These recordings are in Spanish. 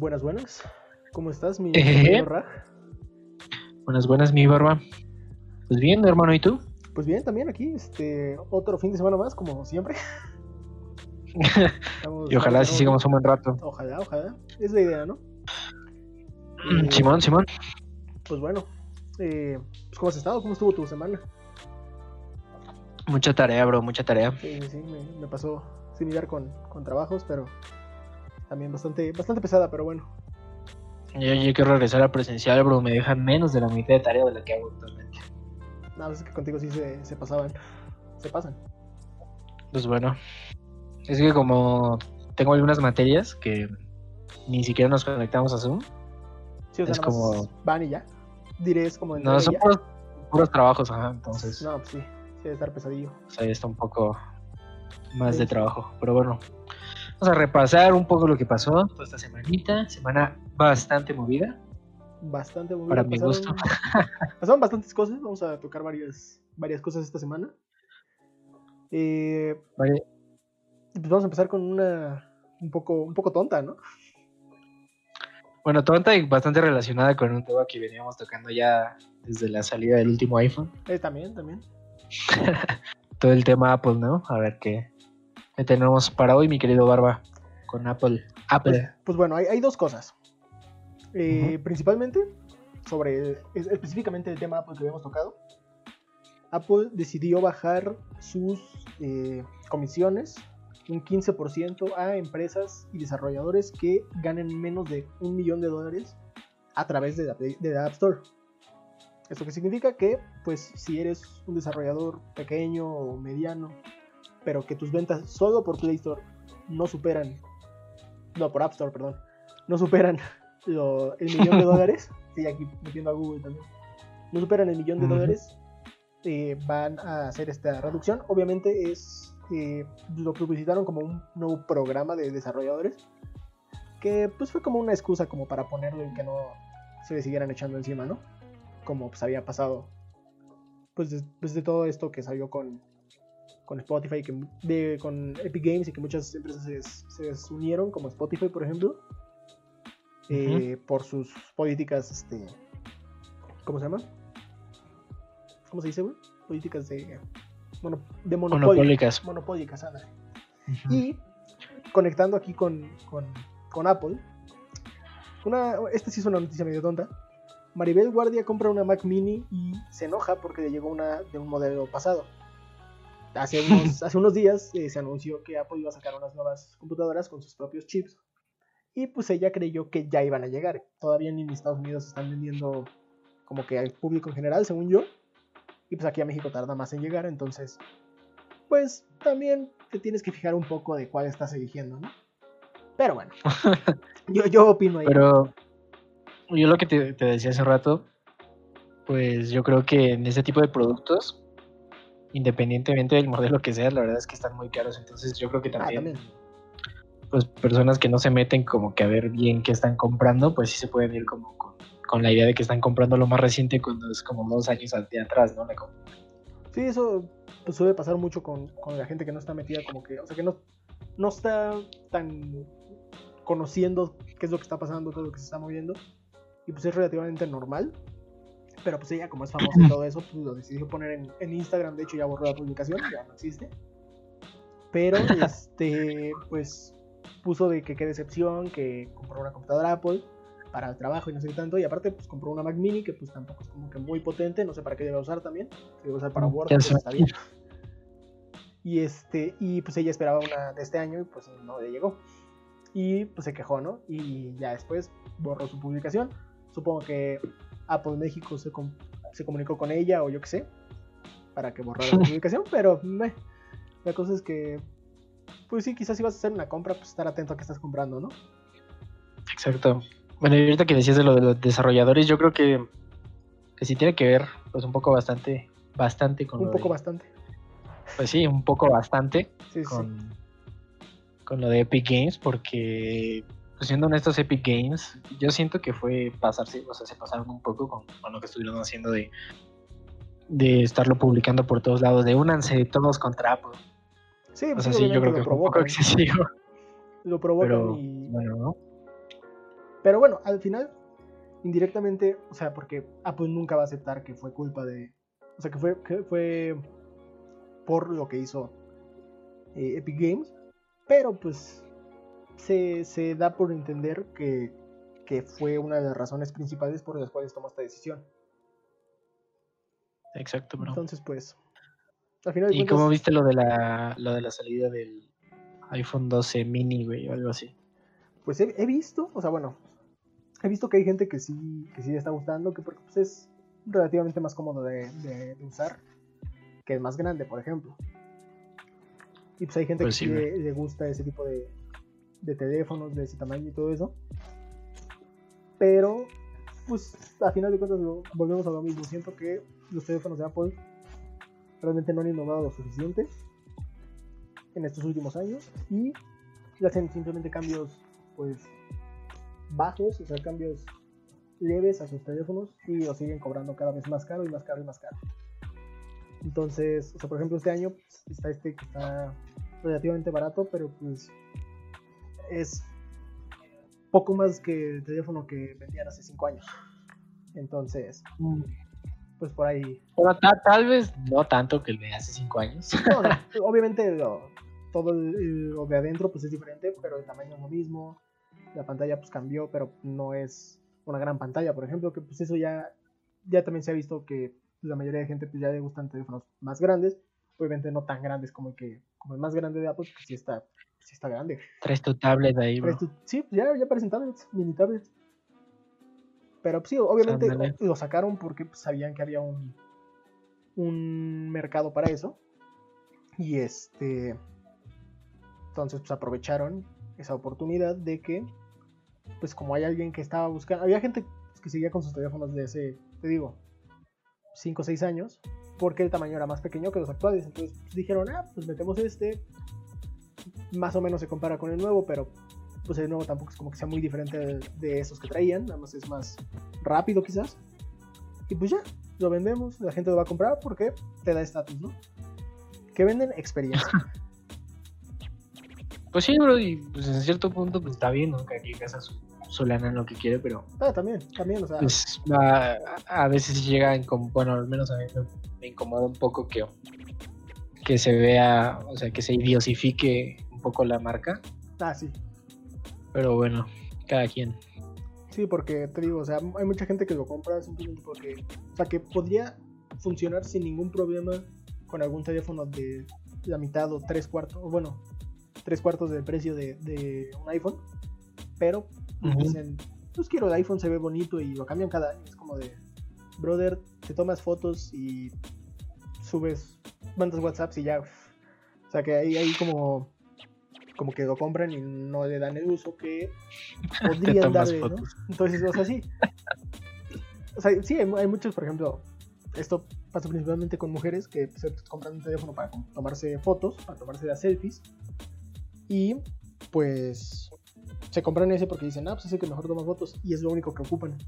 Buenas, buenas. ¿Cómo estás, mi Eh. querido Raj? Buenas, buenas, mi barba. Pues bien, hermano, ¿y tú? Pues bien, también aquí, este, otro fin de semana más, como siempre. Estamos- y ojalá estamos- sigamos un buen rato. Ojalá, ojalá. Es la idea, ¿no? Eh, Simón, Simón. Pues bueno, eh, pues, ¿cómo has estado? ¿Cómo estuvo tu semana? Mucha tarea, bro, mucha tarea. Sí, sí, me, me pasó similar con, con trabajos, pero también bastante, bastante pesada, pero bueno. Yo, yo quiero regresar a presencial, bro. Me dejan menos de la mitad de tarea de la que hago actualmente. Nada, es que contigo sí se, se pasaban. Se pasan. Pues bueno. Es que como tengo algunas materias que ni siquiera nos conectamos a Zoom. Sí, o sea, Es como- van y ya. Diré, es como No, son puros, puros trabajos, ajá. Entonces, No, pues sí, sí debe estar pesadillo. pues ahí está un poco más Sí. de trabajo. Pero bueno, vamos a repasar un poco lo que pasó toda esta semanita. Semana bastante movida. Bastante muy Para mi pasaron- Pasaron bastantes cosas, vamos a tocar varias, varias cosas esta semana. Eh, Vale, pues vamos a empezar con una un poco, un poco tonta, ¿no? Bueno, tonta y bastante relacionada con un tema que veníamos tocando ya desde la salida del último iPhone. Eh, también, también. Todo el tema Apple, ¿no? A ver qué, tenemos para hoy, mi querido Barba, con Apple. Pues, Apple. pues bueno, hay, hay dos cosas. Eh, Ujú. Principalmente, sobre es- específicamente el tema Apple que habíamos tocado. Apple decidió bajar sus eh, comisiones un 15% a empresas y desarrolladores que ganen menos de un millón de dólares a través de la, de la App Store. ¿Esto qué significa? Que, pues, si eres un desarrollador pequeño o mediano, pero que tus ventas solo por Play Store no superan, no, por App Store, perdón, no superan lo- el millón de dólares, sí, aquí metiendo a Google también, no superan el millón de dólares, eh, van a hacer esta reducción. Obviamente es, eh, lo publicitaron como un nuevo programa de desarrolladores, que pues fue como una excusa como para ponerlo y que no se le siguieran echando encima, ¿no? Como pues había pasado, pues después de todo esto que salió con, con Spotify, que, de, con Epic Games y que muchas empresas se, se desunieron, como Spotify, por ejemplo, eh, por sus políticas, este, ¿cómo se llama? ¿Cómo se dice, güey? Políticas de, mono- de. Monopólicas. Monopólicas. Y conectando aquí con, con, con Apple, una, esta sí es una noticia medio tonta. Maribel Guardia compra una Mac Mini y se enoja porque le llegó una de un modelo pasado. Hace unos, hace unos días eh, se anunció que Apple iba a sacar unas nuevas computadoras con sus propios chips. Y pues ella creyó que ya iban a llegar. Todavía ni en Estados Unidos están vendiendo como que al público en general, según yo. Y pues aquí a México tarda más en llegar, entonces pues también te tienes que fijar un poco de cuál estás eligiendo, ¿no? Pero bueno, yo, yo opino ahí. Pero yo lo que te, te decía hace rato, pues yo creo que en ese tipo de productos, independientemente del modelo que sea, la verdad es que están muy caros. Entonces yo creo que Ah, también, pues personas que no se meten como que a ver bien qué están comprando, pues sí se pueden ir como con, con la idea de que están comprando lo más reciente cuando es como dos años de atrás, ¿no? La Sí, eso pues, suele pasar mucho con, con la gente que no está metida, como que, o sea, que no, no está tan conociendo qué es lo que está pasando, todo lo que se está moviendo. Y pues es relativamente normal. Pero pues ella, como es famosa y todo eso, pues lo decidió poner en, en Instagram. De hecho, ya borró la publicación, ya no existe. Pero, este, pues puso de que qué decepción, que compró una computadora Apple para el trabajo y no sé qué tanto. Y aparte, pues compró una Mac Mini que pues tampoco es como que muy potente, no sé para qué debe usar también. Debe usar para Mm, Word, pues está bien. Y este, y pues ella esperaba una de este año y pues no le llegó. Y pues se quejó, ¿no? Y ya después borró su publicación. Supongo que Apple México se, com- se comunicó con ella o yo qué sé, para que borrara la publicación, pero meh, la cosa es que, pues sí, quizás si vas a hacer una compra, pues estar atento a qué estás comprando, ¿no? Exacto. Bueno, y ahorita que decías de lo de los desarrolladores, yo creo que, que sí tiene que ver, pues un poco bastante, bastante con Un lo poco de- bastante. Pues sí, un poco bastante Sí, sí, sí. con, con lo de Epic Games, porque pues siendo honestos, Epic Games, yo siento que fue pasarse, o sea, se pasaron un poco con, con lo que estuvieron haciendo de, de estarlo publicando por todos lados, de únanse todos contra Apple. Sí, O pues sea, sí, yo creo que lo fue un poco provocan. excesivo, Lo provocan pero y, bueno, ¿no? Pero bueno, al final, indirectamente, o sea, porque Apple nunca va a aceptar que fue culpa de. O sea, que fue, que fue por lo que hizo eh, Epic Games. Pero pues se, se da por entender que, que fue una de las razones principales por las cuales tomó esta decisión. Exacto, bro. Entonces, pues. Al final de ¿Y cuentas, cómo viste lo de la lo de la salida del iPhone 12 mini, güey, o algo así? pues he, he visto, o sea, bueno, he visto que hay gente que sí, que sí le está gustando, que porque pues, es relativamente más cómodo de, de- de usar, que el más grande, por ejemplo. Y pues hay gente Pues que sí, le gusta ese tipo de, de teléfonos, de ese tamaño y todo eso. Pero, pues, a final de cuentas volvemos a lo mismo. Siento que los teléfonos de Apple realmente no han innovado lo suficiente en estos últimos años y hacen simplemente cambios, pues, bajos, o sea, cambios leves a sus teléfonos y los siguen cobrando cada vez más caro y más caro y más caro. Entonces, o sea, por ejemplo, este año pues, está este que está relativamente barato, pero pues es poco más que el teléfono que vendían hace 5 años. Entonces, pues por ahí. Ta- tal vez no tanto que el de hace 5 años. No, no, obviamente lo- todo el- lo de adentro pues es diferente, pero el tamaño es lo mismo. La pantalla pues cambió, pero no es una gran pantalla, por ejemplo, que pues eso ya, ya también se ha visto que la mayoría de gente pues ya le gustan teléfonos más grandes, obviamente no tan grandes como el que como el más grande de Apple, que sí está, sí está grande. Traes tu tablet ahí, bro. Esto- sí, ya, ya parecen tablets, mini tablets. Pero pues, sí, obviamente Ándale. lo sacaron porque pues, sabían que había un, un mercado para eso. Y este. Entonces, pues aprovecharon esa oportunidad de que, pues como hay alguien que estaba buscando, había gente que seguía con sus teléfonos de ese, te digo, 5 o 6 años, porque el tamaño era más pequeño que los actuales. Entonces pues, dijeron, ah, pues metemos este, más o menos se compara con el nuevo, pero pues el nuevo tampoco es como que sea muy diferente de, de esos que traían, nada más es más rápido quizás. Y pues ya, lo vendemos, la gente lo va a comprar porque te da estatus, ¿no? Que venden experiencia. Pues sí, bro, y pues en cierto punto pues está bien, ¿no? Que aquí gasta su, su lana en lo que quiere, pero Ah, también, también, o sea, pues a, a veces llega, bueno, al menos a mí me, me incomoda un poco que, que se vea, o sea, que se idiosifique un poco la marca, ah, sí. pero bueno, cada quien. Sí, porque te digo, o sea, hay mucha gente que lo compra simplemente porque, o sea, que podría funcionar sin ningún problema con algún teléfono de la mitad o tres cuartos, o bueno, tres cuartos del precio de, de un iPhone, pero pues, dicen, pues quiero el iPhone, se ve bonito y lo cambian cada año. Es como de, brother, te tomas fotos y subes, mandas WhatsApps y ya. O sea, que ahí hay como, como que lo compran y no le dan el uso que podrían darle, ¿no? Entonces, o sea, sí. O sea, sí, hay, hay muchos, por ejemplo, esto pasa principalmente con mujeres que se compran un teléfono para tomarse fotos, para tomarse las selfies. Y pues se compran ese porque dicen, ah, pues es el que mejor toma fotos y es lo único que ocupan.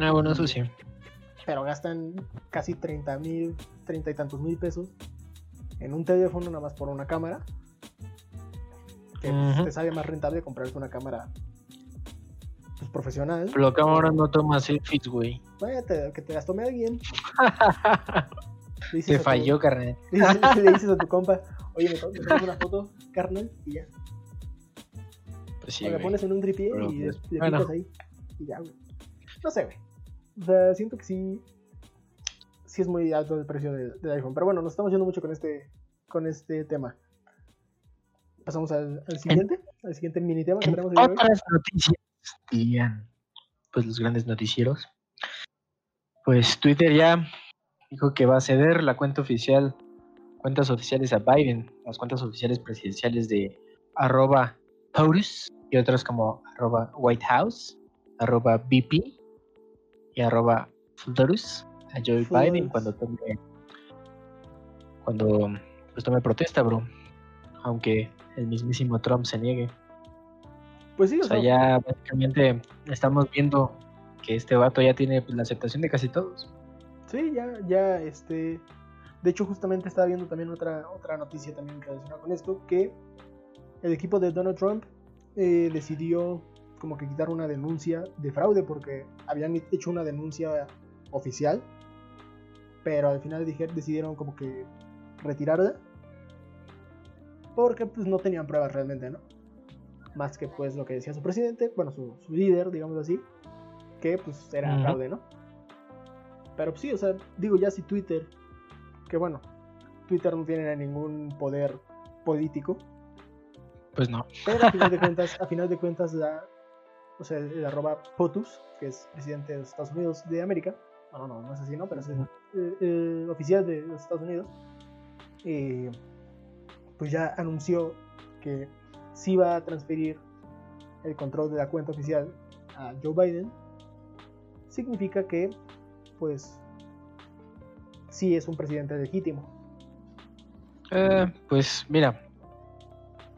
Ah, bueno, eso sí. Pero gastan casi 30 mil, 30 y tantos mil pesos en un teléfono nada más por una cámara. Que Ujú. te sale más rentable comprarte una cámara pues, profesional. Pero la cámara no toma selfies, güey. Bueno, te- que te las tome alguien. Te tu- falló, carnal. Le dices, le dices a tu compa, oye, me, to- me tomas una foto, carnal, y ya. Pues sí, o la pones en un tripié y le, pues, le bueno. ahí. Y ya, güey. No sé, güey. O sea, siento que sí. Sí es muy alto el precio de- del iPhone. Pero bueno, nos estamos yendo mucho con este, con este tema. Pasamos al, al siguiente, al siguiente mini tema que En tenemos otras noticias, dirían pues los grandes noticieros, pues Twitter ya dijo que va a ceder la cuenta oficial, cuentas oficiales a Biden, las cuentas oficiales presidenciales de arroba POTUS y otras como arroba White House, arroba BP y arroba Florus a Joe Florus. Biden cuando tome cuando pues tome protesta, bro. Aunque el mismísimo Trump se niegue. Pues sí, o O sea, sea, ya básicamente estamos viendo que este vato ya tiene pues, la aceptación de casi todos. Sí, ya, ya, este. De hecho, justamente estaba viendo también otra, otra noticia también relacionada con esto, que el equipo de Donald Trump eh, decidió como que quitar una denuncia de fraude porque habían hecho una denuncia oficial, pero al final decidieron como que retirarla porque pues no tenían pruebas realmente, ¿no? Más que pues lo que decía su presidente, bueno, su, líder, digamos así, que pues era fraude, ¿no? Pero pues, sí, o sea, digo ya si Twitter, que bueno, Twitter no tiene ningún poder político. Pues no. Pero a final de cuentas, a final de cuentas la, o sea, el, arroba POTUS, que es presidente de los Estados Unidos de América, bueno, no, no es así, ¿no? Pero es el, oficial de los Estados Unidos, eh, pues ya anunció que sí va a transferir el control de la cuenta oficial a Joe Biden, significa que, pues, sí es un presidente legítimo. Eh, pues mira,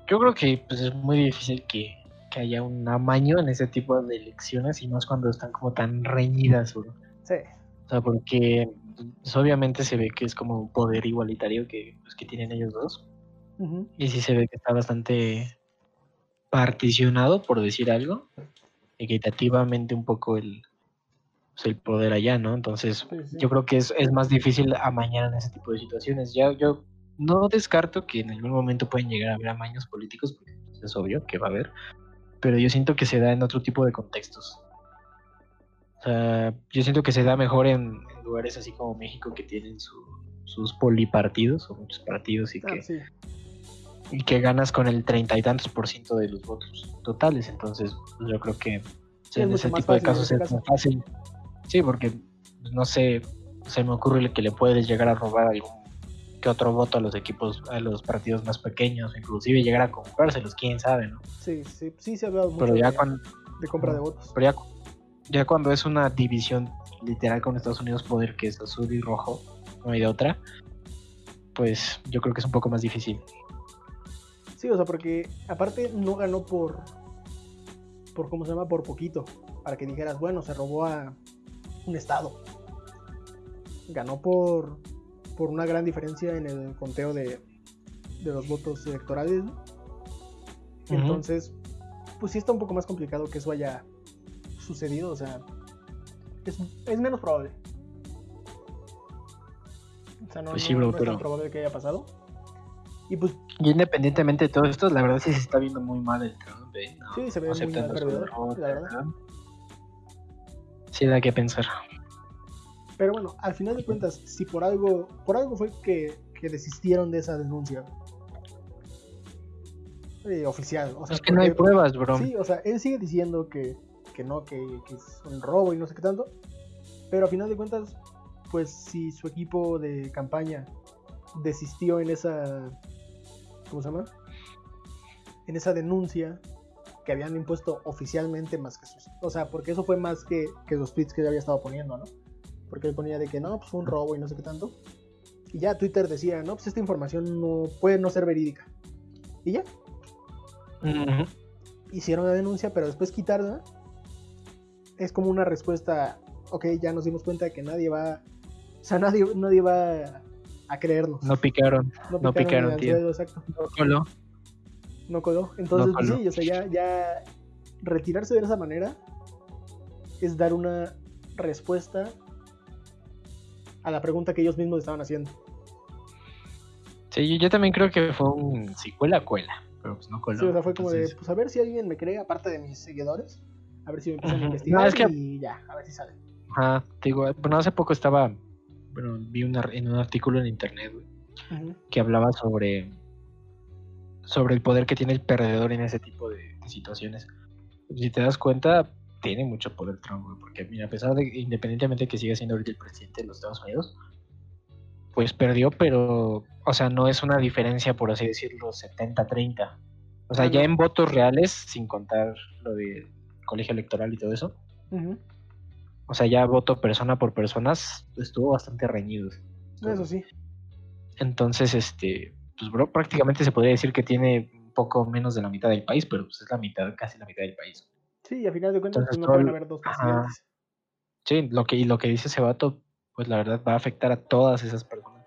yo creo que pues, es muy difícil que, haya un amaño en ese tipo de elecciones y más cuando están como tan reñidas. Sí. O sea, porque pues, obviamente se ve que es como un poder igualitario que, pues, que tienen ellos dos. Y sí se ve que está bastante particionado, por decir algo, equitativamente un poco el, pues, el poder allá, ¿no? Entonces, yo creo que es, es, más difícil amañar en ese tipo de situaciones. Ya, yo no descarto que en algún momento pueden llegar a haber amaños políticos, porque es obvio que va a haber, pero yo siento que se da en otro tipo de contextos. O sea, yo siento que se da mejor en, lugares así como México que tienen sus polipartidos o muchos partidos y ah, que y que ganas con el treinta y tantos por ciento de los votos totales. Entonces, pues, yo creo que en ese tipo de casos es más fácil. Sí, porque pues, no sé, se me ocurre que le puedes llegar a robar algún que otro voto a los equipos, a los partidos más pequeños, inclusive llegar a comprárselos, quién sabe, ¿no? Sí, sí, sí se ha hablado mucho ya de, cuando, de compra de votos. Pero ya, cuando es una división literal con Estados Unidos poder que es azul y rojo, no hay de otra, pues yo creo que es un poco más difícil. Sí, o sea, porque aparte no ganó por, por ¿cómo se llama? Por poquito, para que dijeras, bueno, se robó a un estado. Ganó por por una gran diferencia en el conteo de, los votos electorales. Entonces, pues sí está un poco más complicado que eso haya sucedido, o sea, es, menos probable. O sea, no, pues es tan probable que haya pasado. Y pues. independientemente de todo esto, la verdad sí se está viendo muy mal el Trump. ¿eh? sí, se ve muy mal perdedor, la verdad. Sí, da que pensar. Pero bueno, al final de cuentas, si por algo, por algo fue que, desistieron de esa denuncia eh, oficial. O sea, es que no hay pruebas, bro. Sí, o sea, él sigue diciendo que, no, que, es un robo y no sé qué tanto. Pero al final de cuentas, pues si su equipo de campaña desistió en esa. ¿Cómo se llama? En esa denuncia que habían impuesto oficialmente más que sus. O sea, porque eso fue más que, que los tweets que ya había estado poniendo, ¿no? Porque él ponía de que no, pues fue un robo y no sé qué tanto. Y ya Twitter decía, no, pues esta información no puede no ser verídica. Y ya. Hicieron la denuncia, pero después quitarla es como una respuesta, ok, ya nos dimos cuenta de que nadie va, o sea, nadie, nadie va a creernos. No picaron, no picaron, tío. No coló. No coló. Entonces, pues sí, o sea, ya, ya retirarse de esa manera es dar una respuesta a la pregunta que ellos mismos estaban haciendo. Sí, yo también creo que fue un si cuela, cuela, pero pues no cuela. Sí, o sea, fue como de, pues a ver si alguien me cree, aparte de mis seguidores, a ver si me empiezan a investigar y ya, a ver si sale. Ajá, digo, bueno, hace poco estaba, bueno, vi una, en un artículo en internet, que hablaba sobre, sobre el poder que tiene el perdedor en ese tipo de situaciones. Si te das cuenta, tiene mucho poder Trump, porque mira, a pesar de, independientemente de que siga siendo ahorita el presidente de los Estados Unidos, pues perdió, pero, o sea, no es una diferencia, por así decirlo, 70-30. O sea, ya en votos reales, sin contar lo de colegio electoral y todo eso, o sea, ya voto persona por persona estuvo bastante reñido. Eso sí. Entonces, este, pues, bro, prácticamente se podría decir que tiene un poco menos de la mitad del país, pero pues es la mitad, casi la mitad del país. Sí, y a final de cuentas pues, no pueden haber dos presidentes. Sí, lo que, y lo que dice ese vato, pues la verdad va a afectar a todas esas personas.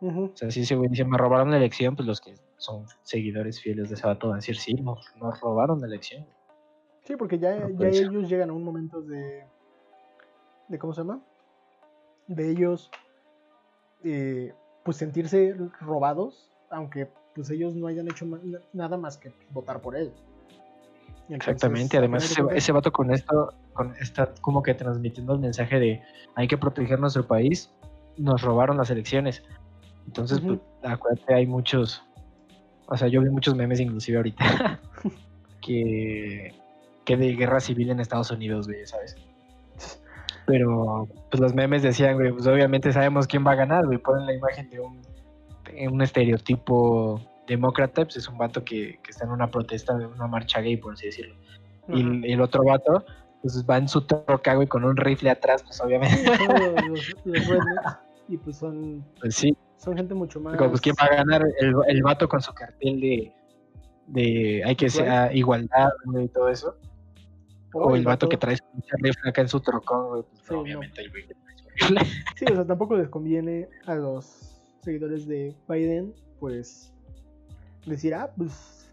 O sea, si ese güey dice, me robaron la elección, pues los que son seguidores fieles de ese vato van a decir, sí, nos, robaron la elección. Sí, porque ya, No ya ellos llegan a un momento de. de ¿Cómo se llama? De ellos. eh, pues sentirse robados, aunque pues ellos no hayan hecho nada más que votar por él. Entonces, Exactamente, además ese, ese vato con esto, con está como que transmitiendo el mensaje de hay que proteger nuestro país, nos robaron las elecciones. Entonces, pues, acuérdate, hay muchos, o sea, yo vi muchos memes inclusive ahorita que, que de guerra civil en Estados Unidos, güey, ¿sabes? Pero, pues los memes decían, güey, pues obviamente sabemos quién va a ganar, güey, ponen la imagen de un, de un estereotipo demócrata, pues es un vato que, que está en una protesta, de una marcha gay, por así decirlo y el, el otro vato pues va en su troca, güey, con un rifle atrás, pues obviamente, los, los- rednecks, y pues son, pues sí, son gente mucho más. pues quién va a ganar, el, el vato con su cartel de, de hay que ser Igual. igualdad, y todo eso, o, el vato que trae su pinche rifle acá en su trocón, güey, pues Sí, no. obviamente el güey que trae su rifle. Sí, o sea, tampoco les conviene a los seguidores de Biden, pues, decir, ah, pues,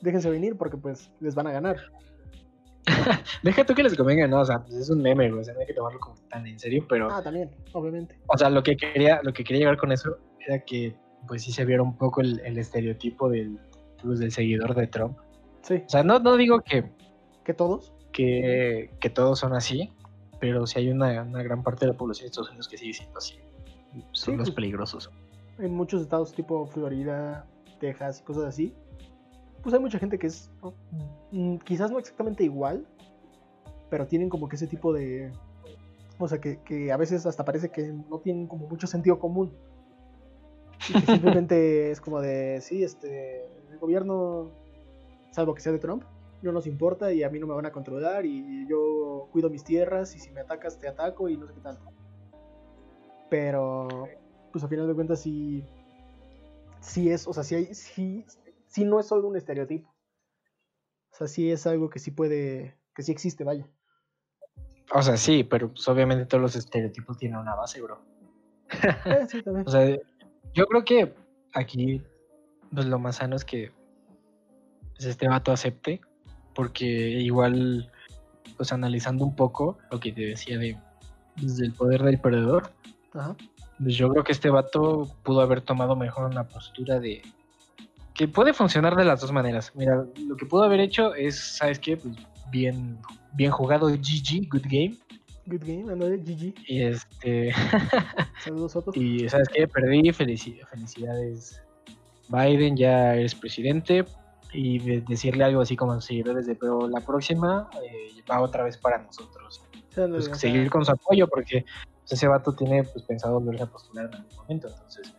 déjense venir porque, pues, les van a ganar. Deja tú que les convenga, no, o sea, pues es un meme, güey, o sea, no hay que tomarlo como tan en serio, pero, Ah, también, obviamente. o sea, lo que quería, lo que quería llegar con eso era que, pues sí se viera un poco el, el estereotipo del, pues, del seguidor de Trump. Sí, O sea, no, no digo que, que todos. que, que todos son así, pero sí hay una, una gran parte de la población de Estados Unidos que sigue siendo así. Son Sí, los pues. peligrosos. En muchos estados tipo Florida, Texas y cosas así, pues hay mucha gente que es mm, quizás no exactamente igual, pero tienen como que ese tipo de... O sea, que, que a veces hasta parece que no tienen como mucho sentido común. Y que simplemente es como de, sí, este, el gobierno, salvo que sea de Trump, no nos importa y a mí no me van a controlar y yo cuido mis tierras y si me atacas te ataco y no sé qué tanto. Pero, pues a final de cuentas sí, sí es, o sea, sí, hay, sí, sí no es solo un estereotipo. O sea, sí es algo que sí puede, que sí existe, vaya. O sea, sí, pero pues, obviamente todos los estereotipos tienen una base, bro. Eh, sí, también. O sea, yo creo que aquí pues, lo más sano es que pues, este vato acepte, porque igual, pues analizando un poco lo que te decía de desde el poder del perdedor, Ajá. Pues yo creo que este vato pudo haber tomado mejor una postura de que puede funcionar de las dos maneras. Mira, lo que pudo haber hecho es, ¿sabes qué? Pues bien, bien jugado GG, good game. Good game, ándale, GG. Y este Saludos, Soto. y ¿sabes qué? Perdí, felici- felicidades. Biden, ya eres presidente. Y de- decirle algo así como a los seguidores de, pero la próxima eh, va otra vez para nosotros. Pues, o sea, seguir con su apoyo porque pues, ese vato tiene pues, pensado volverse a postular en algún momento. Entonces,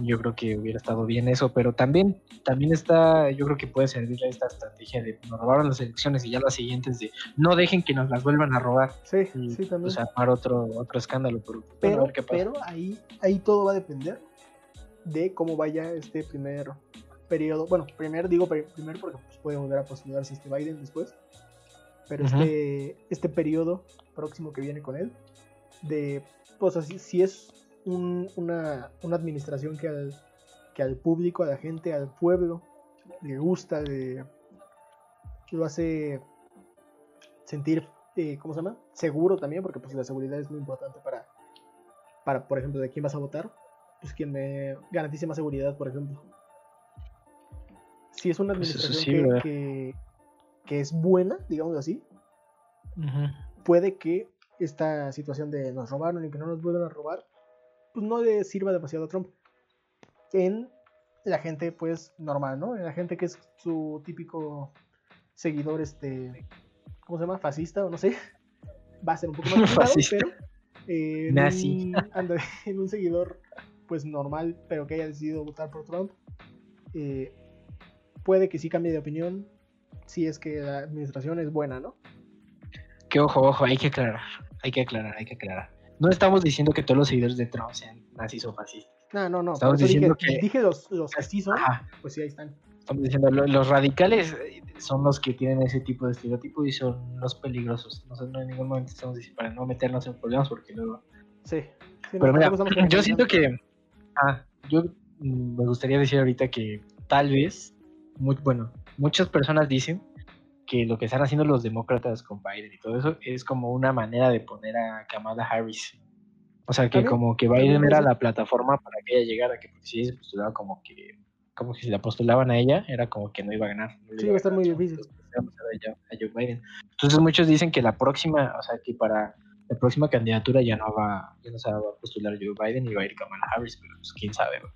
yo creo que hubiera estado bien eso, pero también, también está, yo creo que puede servirle esta estrategia de nos robaron las elecciones y ya las siguientes de no dejen que nos las vuelvan a robar Sí, y sí, también. pues, armar otro, otro escándalo. Pero, bueno, pero, ver qué pasa. pero ahí, ahí todo va a depender de cómo vaya este primer periodo. Bueno, primer digo pri- primer porque pues, puede volver a postularse este Biden después. Pero este, este periodo próximo que viene con él, de, pues así, si es un- una, una administración que al, que al público, a la gente, al pueblo, le gusta, le, lo hace sentir, eh, ¿cómo se llama? Seguro también, porque pues la seguridad es muy importante para, para, por ejemplo, de quién vas a votar, pues quien me garantice más seguridad, por ejemplo. Si es una Pues administración sí, que- que, que es buena, digamos así, puede que esta situación de nos robaron y que no nos vuelvan a robar, pues no le sirva demasiado a Trump. En la gente, pues, normal, ¿no? En la gente que es su típico seguidor, este, ¿cómo se llama? Fascista o no sé. Va a ser un poco más Fascista. pero eh, en Nazi. un- en un seguidor, pues, normal, pero que haya decidido votar por Trump, eh, puede que sí cambie de opinión si es que la administración es buena, ¿no? Que ojo, ojo, hay que aclarar, hay que aclarar, hay que aclarar. No estamos diciendo que todos los seguidores de Trump sean nazis o fascistas. No, no, no. Estamos diciendo dije, que- dije los, los que sí son, Ajá, pues sí, ahí están. estamos diciendo, lo- los radicales eh, son los que tienen ese tipo de estereotipo y son los peligrosos. Nosotros no en ningún momento estamos diciendo para no meternos en problemas porque luego... Sí. Sí, no, Pero mira, yo siento que... Ah, yo mm, me gustaría decir ahorita que tal vez, muy, bueno, muchas personas dicen que lo que están haciendo los demócratas con Biden y todo eso es como una manera de poner a Kamala Harris. O sea, que como que Biden era la plataforma para que ella llegara, que si ella se postulaba como que, como que si la postulaban a ella, era como que no iba a ganar. no Sí, iba a estar muy entonces, difícil. pues, Biden. Entonces muchos dicen que la próxima, o sea, que para la próxima candidatura ya no va, ya no se va a postular Joe Biden y va a ir Kamala Harris, pero pues quién sabe. güey.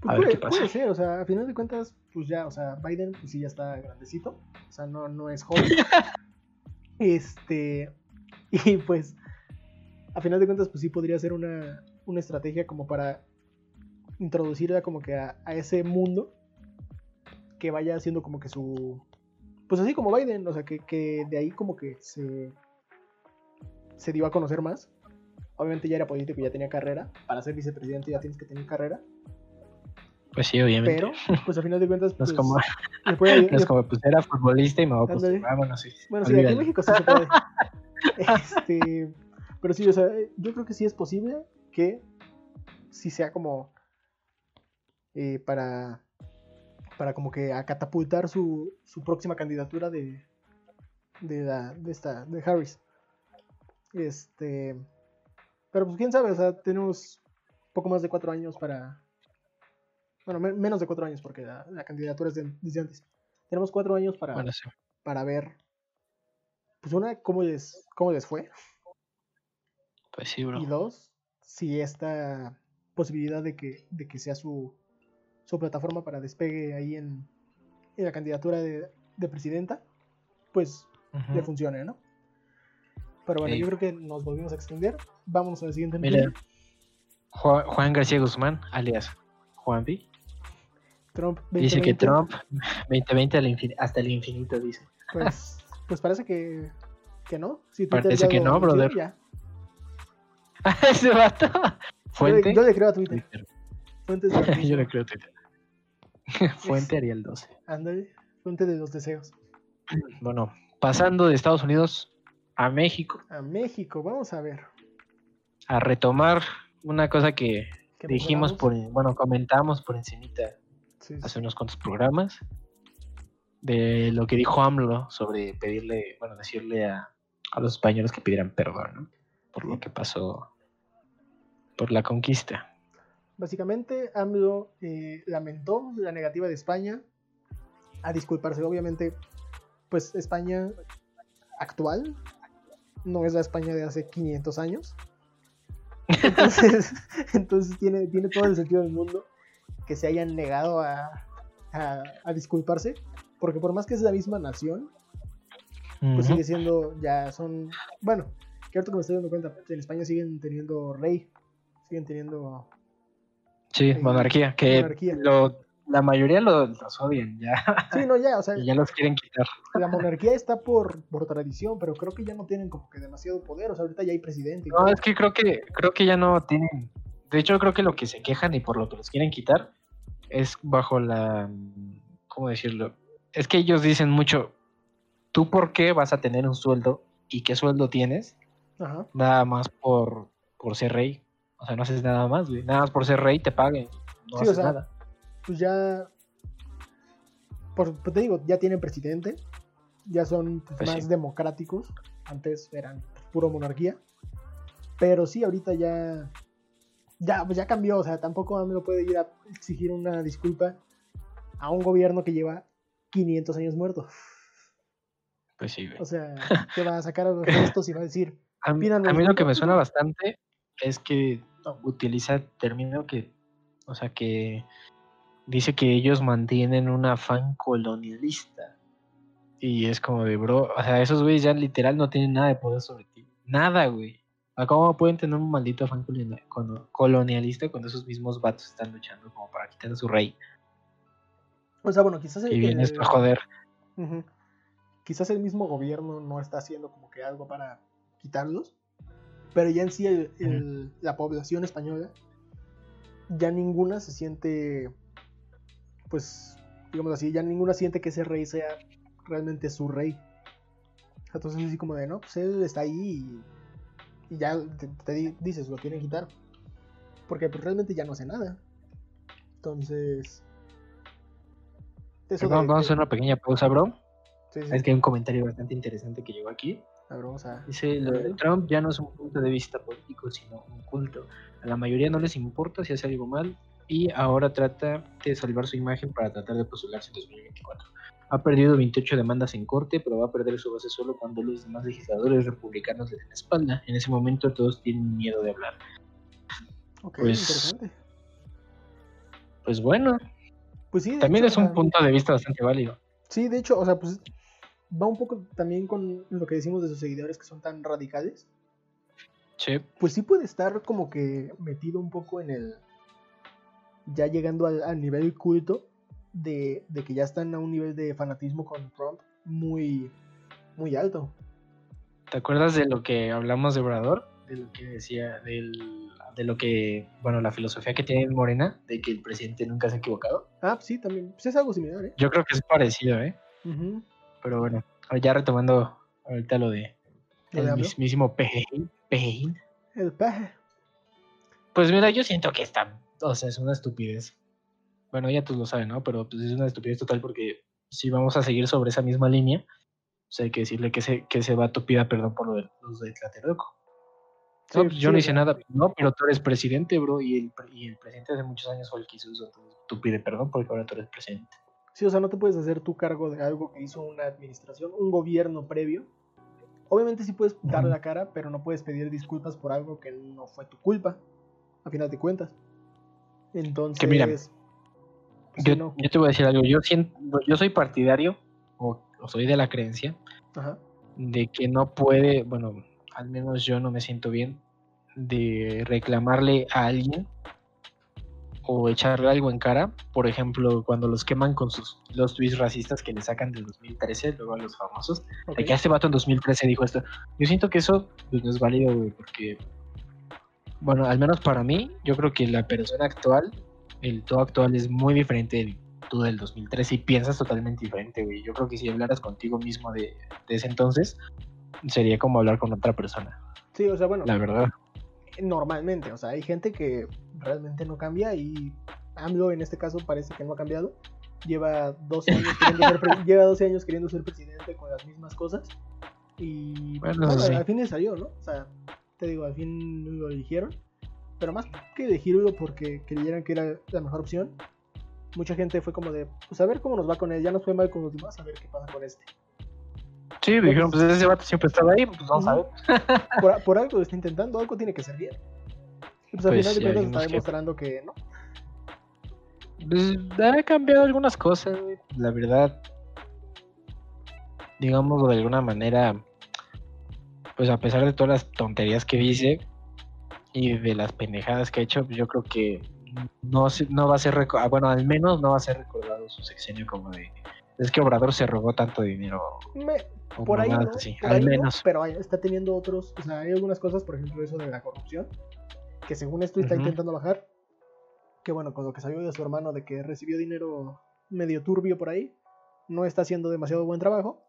Pues A ver puede, qué pasa. puede ser, o sea, a final de cuentas, pues ya, o sea, Biden pues sí ya está grandecito, o sea, no, no es joven. este, y pues, a final de cuentas, pues sí podría ser una, una estrategia como para introducirla como que a, a ese mundo que vaya haciendo como que su, pues así como Biden, o sea, que, que de ahí como que se, se dio a conocer más. Obviamente ya era político, ya tenía carrera. Para ser vicepresidente ya tienes que tener carrera. Pues sí, obviamente. Pero, pues a final de cuentas, no pues, es como, le puede- no es como, pues era futbolista y me voy a Ándale. postular. Bueno, sí. bueno, sí, aquí en. México sí se puede. Este, pero sí, o sea, yo creo que sí es posible que sí sea como eh, para, para como que a catapultar su, su próxima candidatura de, de, la, de esta, de Harris. Este, pero pues quién sabe, o sea, tenemos poco más de cuatro años para, bueno, me- menos de cuatro años porque la, la candidatura es de- desde antes. Tenemos cuatro años para, Bueno, sí. para ver, pues una, cómo les, cómo les fue, Pues sí, bro. y dos, si esta posibilidad de que, de que sea su, su plataforma para despegue ahí en, en la candidatura de, de presidenta, pues le funcione, ¿no? Pero bueno, Sí. yo creo que nos volvimos a extender. Vámonos al siguiente Mira. Juan García Guzmán, alias Juanpi, Trump dice que 2020, Trump 2020 al infin- hasta el infinito, dice. Pues, pues parece que, que no. Si Parece que no, brother. ya. Ese vato. Yo le- Fuente. Yo le creo a Twitter. Twitter. Fuentes de Yo le creo a Twitter. Fuente Ariel 12. Ándale, fuente de los deseos. Bueno, pasando de Estados Unidos a México, A México, vamos a ver. a retomar una cosa que ¿qué dijimos por, bueno, comentamos por encimita Sí, sí, hace unos cuantos programas de lo que dijo AMLO sobre pedirle, bueno, decirle a, a los españoles que pidieran perdón, ¿no? Por lo que pasó por la conquista. Básicamente, AMLO eh, lamentó la negativa de España a disculparse. Obviamente, pues España actual no es la España de hace 500 años. Entonces, entonces tiene, tiene todo el sentido del mundo que se hayan negado a, a- a disculparse. Porque por más que es la misma nación, pues sigue siendo, ya son, bueno, que ahorita que me estoy dando cuenta, en España siguen teniendo rey, siguen teniendo Sí, eh, monarquía, que monarquía. lo- la mayoría lo- los odian ya, Sí, no, ya, o sea, y ya los quieren quitar. la monarquía está por, por tradición, pero creo que ya no tienen como que demasiado poder, o sea, ahorita ya hay presidente. No, es que creo que creo que ya no tienen. De hecho, creo que lo que se quejan y por lo que los quieren quitar es bajo la ¿cómo decirlo? Es que ellos dicen mucho ¿tú por qué vas a tener un sueldo y qué sueldo tienes? Ajá. Nada más por por ser rey. O sea, no haces nada más, güey. Nada más por ser rey te paguen. No Sí, o haces sea, nada. Pues ya, por, pues te digo, ya tienen presidente, ya son pues, Pues más sí. democráticos, antes eran puro monarquía, pero sí, ahorita ya, ya, pues ya cambió, o sea, tampoco AMLO puede ir a exigir una disculpa a un gobierno que lleva 500 años muerto. Pues sí, güey. O sea, que va a sacar a los restos y va a decir, A mí, pídanme a mí lo que me suena bastante es que utiliza el término que, o sea, que dice que ellos mantienen un afán colonialista. Y es como de, bro, o sea, esos güeyes ya literal no tienen nada de poder sobre ti. Nada, güey. Sea, ¿Cómo pueden tener un maldito afán colonialista cuando esos mismos vatos están luchando como para quitar a su rey? o sea, bueno, quizás el, Y viene el- esto a joder. Quizás el mismo gobierno no está haciendo como que algo para quitarlos, pero ya en sí el- el- la población española ya ninguna se siente, pues, digamos así, ya ninguna siente que ese rey sea realmente su rey. Entonces así como de, no, pues él está ahí y, y ya te, te di- dices, lo quieren quitar. Porque pues, realmente ya no hace nada. Entonces... eso Perdón, de- vamos a hacer una pequeña pausa, bro. Sí, sí. Es que hay un comentario bastante interesante que llegó aquí. A ver, vamos a. Dice, lo de Trump ya no es un punto de vista político, sino un culto. A la mayoría no les importa si hace algo mal y ahora trata de salvar su imagen para tratar de postularse en 2024. Ha perdido 28 demandas en corte, pero va a perder su base solo cuando los demás legisladores republicanos le den la espalda. En ese momento todos tienen miedo de hablar. Ok, Pues, interesante. Pues bueno, Pues sí, también hecho, es un punto de vista bastante válido. Sí, de hecho, o sea, pues va un poco también con lo que decimos de sus seguidores que son tan radicales. Sí, Pues sí puede estar como que metido un poco en el. Ya llegando al, al nivel culto de, de que ya están a un nivel de fanatismo con Trump muy, muy alto. ¿te acuerdas de lo que hablamos de Obrador? De lo que decía, del, de lo que, bueno, la filosofía que tiene Morena, de que el presidente nunca se ha equivocado. Ah, sí, también. Pues es algo similar, ¿eh? Yo creo que es parecido, ¿eh? Pero bueno, ya retomando ahorita lo de ¿Lo el mismísimo Pejín. Pejín. El peje. Pues mira, yo siento que está, o sea, es una estupidez. Bueno, ya todos lo saben, ¿no? Pero pues es una estupidez total porque si vamos a seguir sobre esa misma línea, pues hay que decirle que se, que se va pida perdón por lo de los de. No, Sí, pues yo sí, no hice nada. No, pero tú eres presidente, bro. Y el, y el presidente hace muchos años fue el que hizo eso. Tú, tú pide perdón porque ahora tú eres presidente. Sí, o sea, no te puedes hacer tu cargo de algo que hizo una administración, un gobierno previo. Obviamente sí puedes dar la cara, pero no puedes pedir disculpas por algo que no fue tu culpa, a final de cuentas. Entonces, mira, pues Yo, no. yo te voy a decir algo. Yo, siento, yo soy partidario, o, o soy de la creencia, Ajá. de que no puede, bueno, al menos yo no me siento bien, de reclamarle a alguien o echarle algo en cara. Por ejemplo, cuando los queman con sus los tweets racistas que le sacan del 2013, luego a los famosos. De que este vato en 2013 dijo esto. Yo siento que eso pues, no es válido, güey, porque, bueno, al menos para mí, yo creo que la persona actual, el todo actual es muy diferente del tú del 2013 y piensas totalmente diferente, güey. Yo creo que si hablaras contigo mismo de, de ese entonces, sería como hablar con otra persona, Sí, o sea, bueno, la verdad. normalmente, o sea, hay gente que realmente no cambia y AMLO en este caso parece que no ha cambiado. Lleva 12 años queriendo ser, lleva 12 años queriendo ser presidente con las mismas cosas. Y Bueno, bueno, eso sí. al fin le salió, ¿no? O sea, te digo, al fin lo eligieron. Pero más que elegirlo porque creyeran que era la mejor opción, mucha gente fue como de, pues a ver cómo nos va con él. Ya nos fue mal con los demás, a ver qué pasa con este. Sí, dijeron, pues ese vato siempre estaba ahí, pues vamos a ver. Por, por algo lo está intentando, algo tiene que ser bien. Y pues al Pues final de cuentas está demostrando que no. Pues ha cambiado algunas cosas, güey. La verdad, digámoslo de alguna manera, pues a pesar de todas las tonterías que dice y de las pendejadas que ha hecho, yo creo que no, no va a ser, ah, bueno, al menos no va a ser recordado su sexenio como de, es que Obrador se robó tanto dinero. Me- por ahí no, mamadas así, por al ahí no, menos. pero está teniendo otros, o sea, hay algunas cosas, por ejemplo, eso de la corrupción, que según esto está intentando bajar, que bueno, con lo que salió de su hermano de que recibió dinero medio turbio por ahí, no está haciendo demasiado buen trabajo,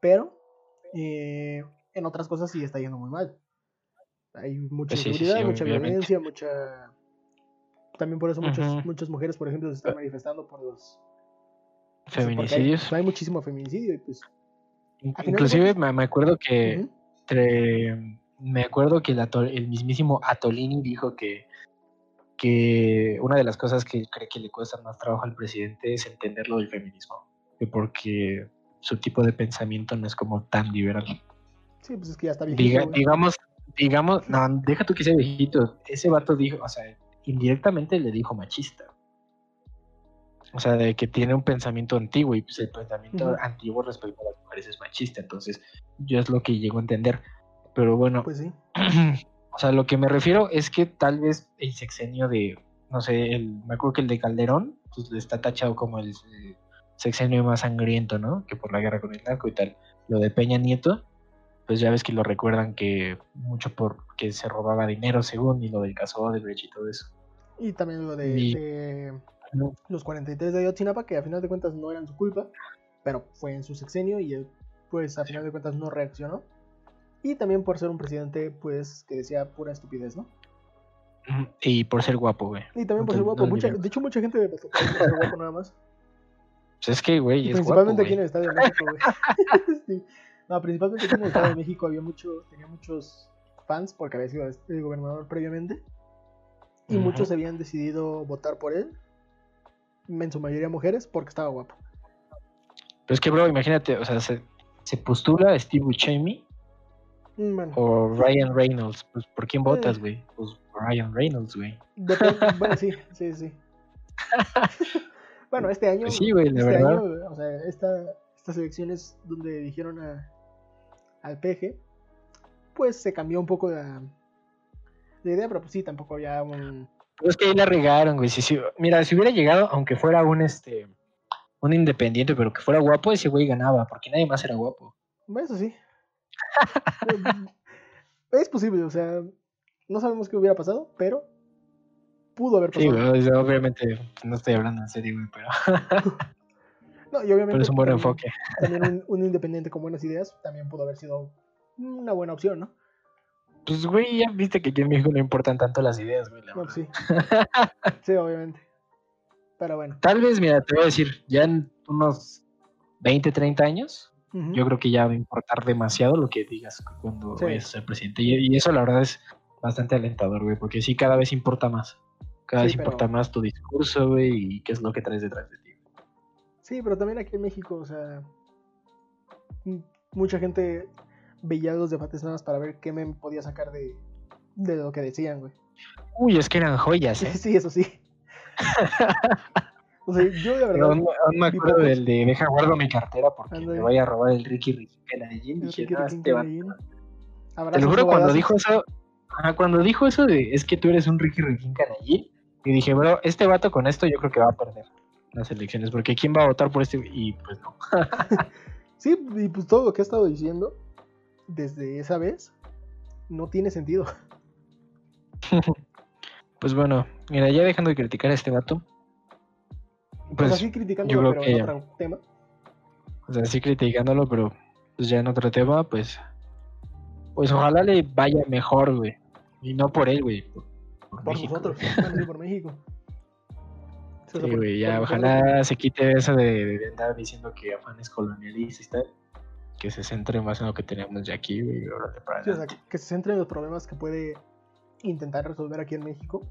pero eh, en otras cosas sí está yendo muy mal. Hay mucha Pues sí, sí, inseguridad, sí, mucha obviamente. violencia, mucha... También por eso muchas, muchas mujeres, por ejemplo, se están manifestando por los... pues, porque hay- Feminicidios. Hay, muchísimo feminicidio y pues... Inclusive me, me acuerdo que entre- me acuerdo que el, Ato- el mismísimo Atolini dijo que, que una de las cosas que cree que le cuesta más trabajo al presidente es entender lo del feminismo, que porque su tipo de pensamiento no es como tan liberal. Sí, pues es que ya está viejito, Diga, güey. digamos, digamos, no, deja tú que sea viejito, ese vato dijo, o sea, indirectamente le dijo machista. O sea, de que tiene un pensamiento antiguo y pues el pensamiento antiguo respecto a las mujeres es machista. Entonces, yo es lo que llego a entender. Pero bueno, Pues sí. o sea, lo que me refiero es que tal vez el sexenio de, no sé, el, me acuerdo que el de Calderón, pues está tachado como el, eh, sexenio más sangriento, ¿no? Que por la guerra con el narco y tal. Lo de Peña Nieto, pues ya ves que lo recuerdan que mucho por que se robaba dinero según y lo del caso Odebrecht y todo eso. Y también lo de, Y- de los 43 de Ayotzinapa, que a final de cuentas no eran su culpa, pero fue en su sexenio y él, pues a final de cuentas no reaccionó. Y también por ser un presidente, pues, que decía pura estupidez, ¿no? Y por ser guapo, güey. Y también por No ser guapo. no Mucha- de hecho, mucha gente votó por guapo nada más. Pues es que, güey, es principalmente guapo, aquí en el Estadio de México, güey. Sí. No, principalmente aquí en el Estado de México había mucho, tenía muchos fans porque había sido el gobernador previamente. Y muchos habían decidido votar por él. En su mayoría mujeres porque estaba guapo. Pero es que, bro, imagínate, o sea, se, se postula Steve Buscemi Mm, Bueno, o Ryan Reynolds. Pues, ¿por quién votas, Eh. güey? Pues Ryan Reynolds, güey. bueno, sí, sí, sí. bueno, este año. Pues sí, güey, la este verdad. año, o sea, esta, estas elecciones donde eligieron a, al PG, pues se cambió un poco la, la idea, pero pues sí, tampoco había un. Pero es que ahí la regaron, güey. Si, si- mira, si hubiera llegado, aunque fuera un este un independiente, pero que fuera guapo, ese güey ganaba, porque nadie más era guapo. Eso sí. es posible, o sea, no sabemos qué hubiera pasado, pero pudo haber Sí, pasado. sea, obviamente pues, no estoy hablando en serio, güey, pero, No, y obviamente pero es un buen también- enfoque. también un, un independiente con buenas ideas también pudo haber sido una buena opción, ¿no? Pues, güey, ya viste que aquí en México no importan tanto las ideas, güey. la No, sí. Sí, obviamente. Pero bueno. Tal vez, mira, te voy a decir, ya en unos 20, 30 años, yo creo que ya va a importar demasiado lo que digas cuando Sí. vayas a ser presidente. Y, y eso, la verdad, es bastante alentador, güey, porque sí, cada vez importa más. Cada Sí, vez pero- importa más tu discurso, güey, y qué es lo que traes detrás de ti. Sí, pero también aquí en México, o sea, mucha gente veía los debates nada más para ver qué me podía sacar de, de lo que decían, güey. Uy, es que eran joyas, ¿eh? Sí, eso sí. o sea, yo de verdad, aún, aún me acuerdo del de deja guardo mi cartera porque Ándale. me vaya a robar el Ricky Ricky Canallín. Dije, Ricky no, Ricky este Te lo juro, cuando dijo eso, cuando dijo eso de es que tú eres un Ricky Ricky Canallín, y dije, bro, este vato con esto yo creo que va a perder las elecciones, porque ¿quién va a votar por este? Y pues no. Sí, y pues todo lo que ha estado diciendo desde esa vez no tiene sentido. Pues bueno, mira, ya dejando de criticar a este vato, Pues pues, así yo criticándolo, creo pero que- en otro tema. o sea, sí criticándolo, pero pues ya en otro tema, pues, pues ojalá le vaya mejor, güey. Y no por él, güey. Por, por Por México, nosotros, por México. Sí, güey, ya, ojalá se quite eso de, de andar diciendo que Afán es colonialista, que se centre más en lo que tenemos ya aquí, güey, Sí, o sea, que se centre en los problemas que puede intentar resolver aquí en México.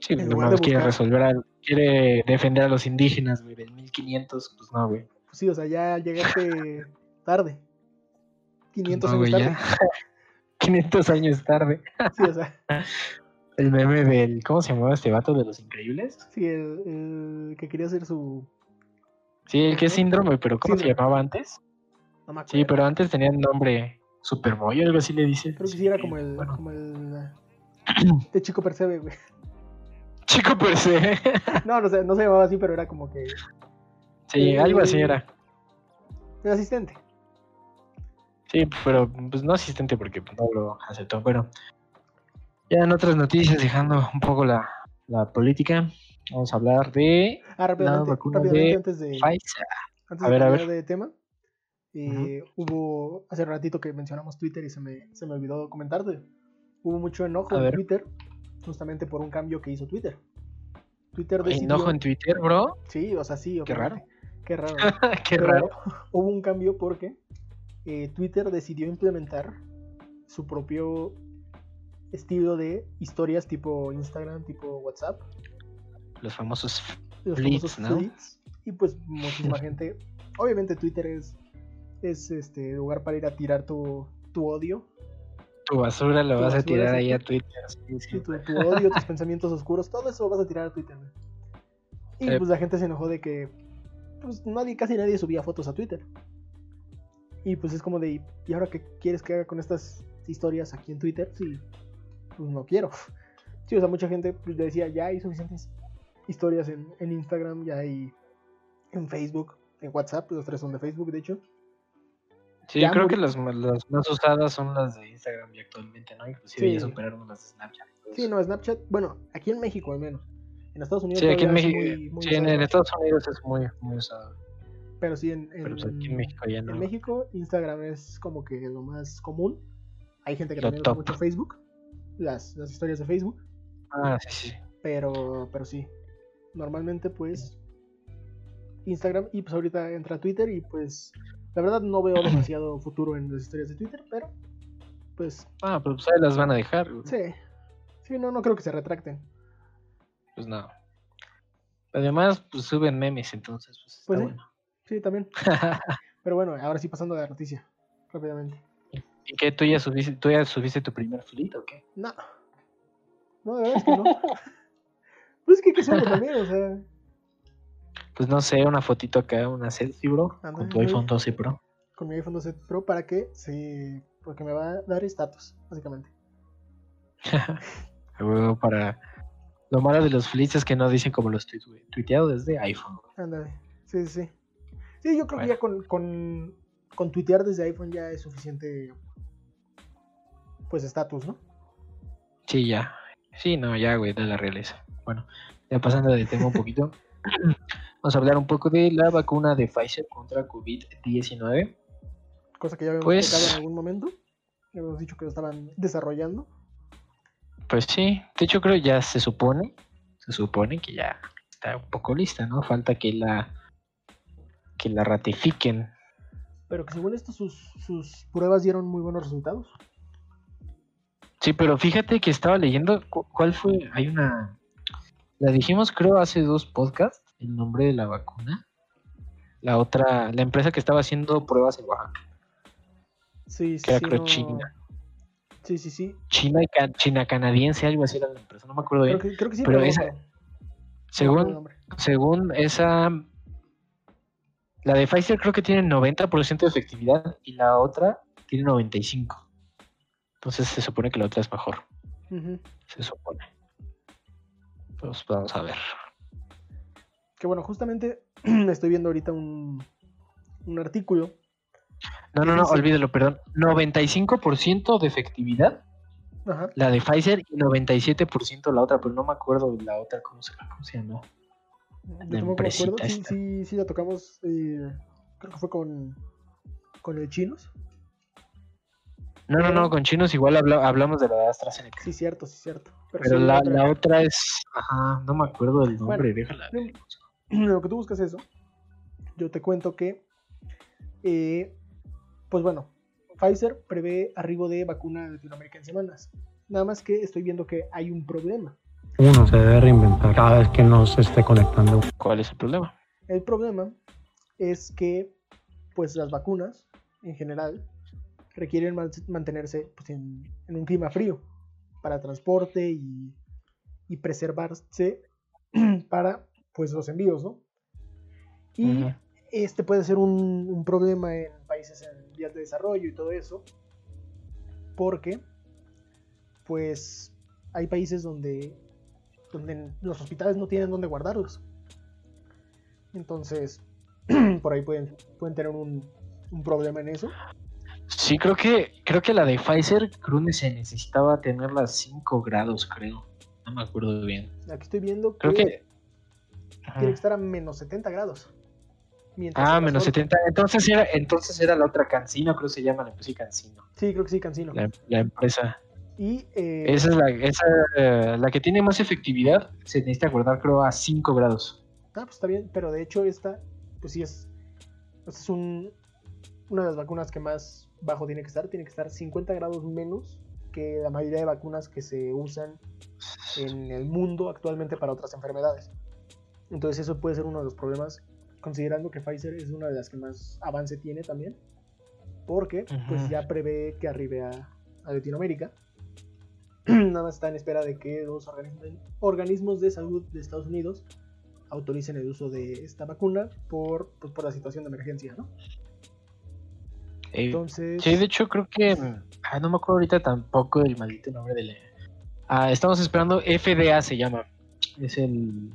Sí, de quiere buscar- resolver, al- quiere defender a los indígenas, güey, del 1500, pues no, güey. Pues sí, o sea, ya llegaste tarde. 500 No, años tarde. ya. 500 años tarde. Sí, o sea, El meme del, ¿cómo se llamaba este vato de los increíbles? sí, el, el que quería hacer su. Sí, el que es síndrome, pero ¿cómo se llamaba antes? No me acuerdo. Sí, pero antes tenía el nombre Superboy, algo así le dice. Creo que sí era como el. Bueno, Como el. De chico percebe, güey. chico per se. No, no sé, no se llamaba así, pero era como que. Sí, algo así era. El asistente. Sí, pero pues no asistente porque no lo aceptó. Bueno, ya en otras noticias, dejando un poco la, la política, vamos a hablar de Ah, rápidamente, vacuna rápidamente de antes de. Pfizer. Antes A de ver, a ver. de tema, eh, hubo hace ratito que mencionamos Twitter y se me, se me olvidó comentarte. Hubo mucho enojo A en ver. Twitter justamente por un cambio que hizo Twitter. Twitter decidió. Enojo en Twitter, bro. Sí, o sea, sí. Qué raro. Qué raro. Qué Pero raro. Hubo un cambio porque eh, Twitter decidió implementar su propio estilo de historias tipo Instagram, tipo WhatsApp. Los famosos. los Fleets, famosos ¿no? Y pues muchísima gente. Obviamente Twitter es, es este lugar para ir a tirar tu, tu odio. Tu basura lo Tu vas a tirar ahí a Twitter. sí, sí. sí, tu, tu odio, tus pensamientos oscuros, todo eso lo vas a tirar a Twitter. Y pues la gente se enojó de que pues nadie, casi nadie subía fotos a Twitter. Y pues es como de, ¿y ahora qué quieres que haga con estas historias aquí en Twitter? Sí, pues no quiero. Sí, o sea, mucha gente pues, decía, ya hay suficientes historias en, en Instagram, ya hay en Facebook, en WhatsApp, los tres son de Facebook, de hecho. Sí, Ya creo que las, las más usadas son las de Instagram y actualmente, ¿no? Inclusive Sí. ya superaron las de Snapchat. Sí, no, Snapchat, bueno, aquí en México al menos. En Estados Unidos Sí, aquí en México. muy- muy sí, en, Estados Unidos es muy, muy usado. Pero sí, en, Pero pues aquí en- en México ya no. En México, Instagram es como que lo más común. Hay gente que Lo también usa top. mucho Facebook, las, las historias de Facebook, Ah, sí, sí. pero, pero sí. Normalmente, pues, Instagram y pues ahorita entra Twitter y pues la verdad no veo demasiado futuro en las historias de Twitter, pero pues Ah, pero pues ahí las van a dejar. güey. sí. Sí, no, no creo que se retracten. Pues no. Además, pues suben memes, entonces, pues está Pues sí. bueno. Sí, también. Pero bueno, ahora sí pasando a la noticia, rápidamente. ¿Y qué? ¿Tú ya subiste, tú ya subiste tu primer fleet o qué? No. No, de verdad es que no. pues es que que hacerlo también, o sea. Pues no sé, una fotito acá, una selfie, bro. Con tu iPhone 12 Pro. con mi iPhone 12 Pro para que se. Porque me va a dar estatus, básicamente. Para... Lo malo de los fleets es que no dicen como los tweets, güey. Tuiteado desde iPhone. Ándale. Sí, sí, sí. Sí, yo creo que ya con, con, con tuitear desde iPhone ya es suficiente. Pues estatus, ¿no? Sí, ya. Sí, no, ya, güey, de la realeza. Bueno, ya pasando de tema un poquito. Vamos a hablar un poco de la vacuna de Pfizer contra COVID-19. Cosa que ya habíamos Pues- tocado en algún momento. Ya habíamos dicho que lo estaban desarrollando. Pues sí, de hecho creo ya se supone, se supone que ya está un poco lista, ¿no? Falta que la que la ratifiquen. Pero que según esto sus, sus pruebas dieron muy buenos resultados. Sí, pero fíjate que estaba leyendo cu- cuál fue, hay una la dijimos creo hace dos podcasts, el nombre de la vacuna. La otra, la empresa que estaba haciendo pruebas en Oaxaca, Sí, sí, que era sí, creo no- China. Sí, sí, sí. China y ca- China canadiense, algo así era la empresa, no me acuerdo bien. Creo que, creo que sí, Pero esa-. No Según según esa la de Pfizer creo que tiene 90% de efectividad y la otra tiene 95. Entonces se supone que la otra es mejor, se supone. Pues vamos a ver. Que bueno, justamente estoy viendo ahorita un, un artículo. No, no, no, Dice- olvídelo, perdón. 95% de efectividad Ajá. la de Pfizer y 97% la otra, pero no me acuerdo de la otra, ¿cómo se, cómo se llama? Yo tampoco me acuerdo. empresita Sí, sí, sí, la tocamos. eh, creo que fue con, con el chinos. No, no, no, con chinos igual habla- hablamos de la de AstraZeneca. Sí, cierto, sí, cierto. Pero, Pero sí, la, otra- la otra es. Ajá, no me acuerdo del nombre, Bueno, déjala. Lo que tú buscas eso, yo te cuento que, eh, pues bueno, Pfizer prevé arribo de vacuna a Latinoamérica en semanas. Nada más que estoy viendo que hay un problema. Uno se debe reinventar cada vez que no se esté conectando. ¿Cuál es el problema? El problema es que, pues las vacunas, en general, requieren man- mantenerse pues, en, en un clima frío para transporte y, y preservarse para pues los envíos, ¿no? Y este puede ser un, un problema en países en vías de desarrollo y todo eso, porque pues hay países donde, donde los hospitales no tienen dónde guardarlos. Entonces, por ahí pueden, pueden tener un, un problema en eso. Sí, creo que creo que la de Pfizer, creo que se necesitaba tenerla a 5 grados, creo. No me acuerdo bien. Aquí estoy viendo que, Creo que. tiene que estar a menos 70 grados. Ah, menos transporte- 70. Entonces era, entonces era la otra Cancino, creo que se llama la empresa Cancino. Sí, creo que sí, Cancino. La, la empresa. Y eh, Esa es la, esa, eh, la que tiene más efectividad. Se necesita guardar, creo, a 5 grados. Ah, pues está bien, pero de hecho esta, pues sí es, esta es un, una de las vacunas que más bajo tiene que estar, tiene que estar 50 grados menos que la mayoría de vacunas que se usan en el mundo actualmente para otras enfermedades. Entonces eso puede ser uno de los problemas, considerando que Pfizer es una de las que más avance tiene también, porque pues ya prevé que arribe a, a Latinoamérica. Nada más está en espera de que los organismos, organismos de salud de Estados Unidos autoricen el uso de esta vacuna por, pues, por la situación de emergencia, ¿no? Eh, Entonces, Sí, de hecho creo que... ah, no me acuerdo ahorita tampoco el maldito nombre de la... Ah, estamos esperando, FDA se llama. Es el...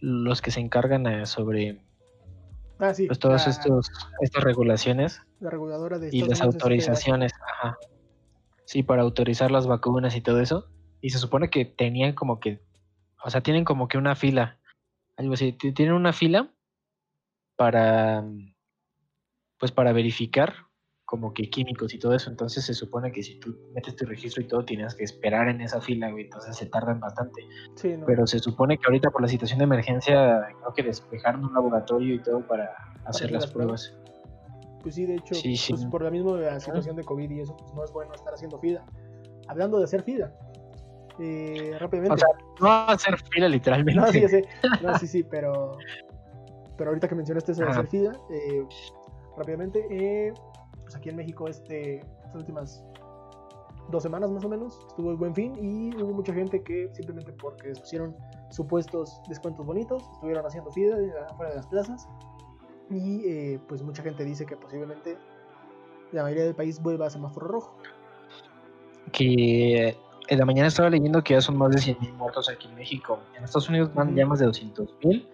Los que se encargan eh, sobre ah, sí, pues, todas la, estos, estas regulaciones la reguladora de y las autorizaciones. Ajá. Sí, para autorizar las vacunas y todo eso. Y se supone que tenían como que... O sea, tienen como que una fila. Algo así. ti- Tienen una fila para... Pues para verificar como que químicos y todo eso. Entonces se supone que si tú metes tu registro y todo, tienes que esperar en esa fila, güey. Entonces se tardan bastante. Sí, no. Pero se supone que ahorita por la situación de emergencia, creo que despejaron un laboratorio y todo para hacer hacer las las pruebas. Pues sí, de hecho, Sí, sí. pues por la misma situación de COVID y eso, pues no es bueno estar haciendo fila. Hablando de hacer fila, eh, rápidamente. O sea, no hacer fila literalmente. no, sí, sé. No, sí, sí, pero. Pero ahorita que mencionaste eso de hacer fila, eh, rápidamente, eh, pues aquí en México, este, estas últimas dos semanas más o menos, estuvo el buen fin y hubo mucha gente que simplemente porque pusieron supuestos descuentos bonitos, estuvieron haciendo fila afuera de las plazas. Y eh, pues mucha gente dice que posiblemente la mayoría del país vuelva a semáforo rojo. que en la mañana estaba leyendo que ya son más de 100.000 muertos aquí en México. En Estados Unidos van ya más de 200.000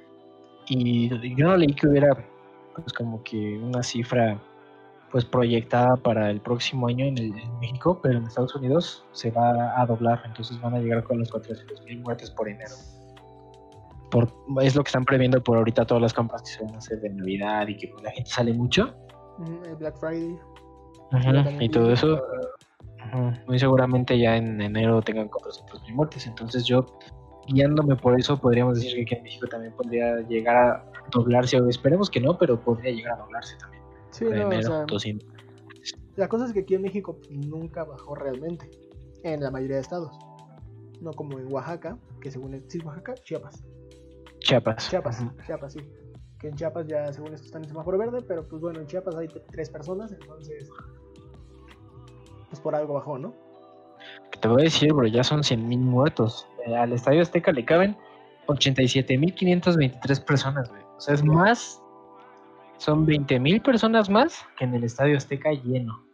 y yo no leí que hubiera pues como que una cifra pues proyectada para el próximo año en, el- en México, pero en Estados Unidos se va a doblar, entonces van a llegar con los 400.000 muertes por enero. Por, es lo que están previendo por ahorita todas las compras que se van a hacer de Navidad y que pues, la gente sale mucho. El Black Friday. También y todo eso, ujú, muy seguramente ya en enero tengan 400 mil muertes. Entonces yo, guiándome por eso, podríamos decir que aquí en México también podría llegar a doblarse, o esperemos que no, pero podría llegar a doblarse también. Sí, no, o sea, 200. La cosa es que aquí en México nunca bajó realmente, en la mayoría de estados. No como en Oaxaca, que según es, sí, Oaxaca, Chiapas. Chiapas. Chiapas. Chiapas, sí. Que en Chiapas ya según esto están en semáforo verde, pero pues bueno, en Chiapas hay tres personas, entonces pues por algo bajó, ¿no? Te voy a decir, bro, ya son 100 mil muertos. Eh, al Estadio Azteca le caben 87 mil 523 personas, güey. O sea, es más, son 20 mil personas más que en el Estadio Azteca lleno.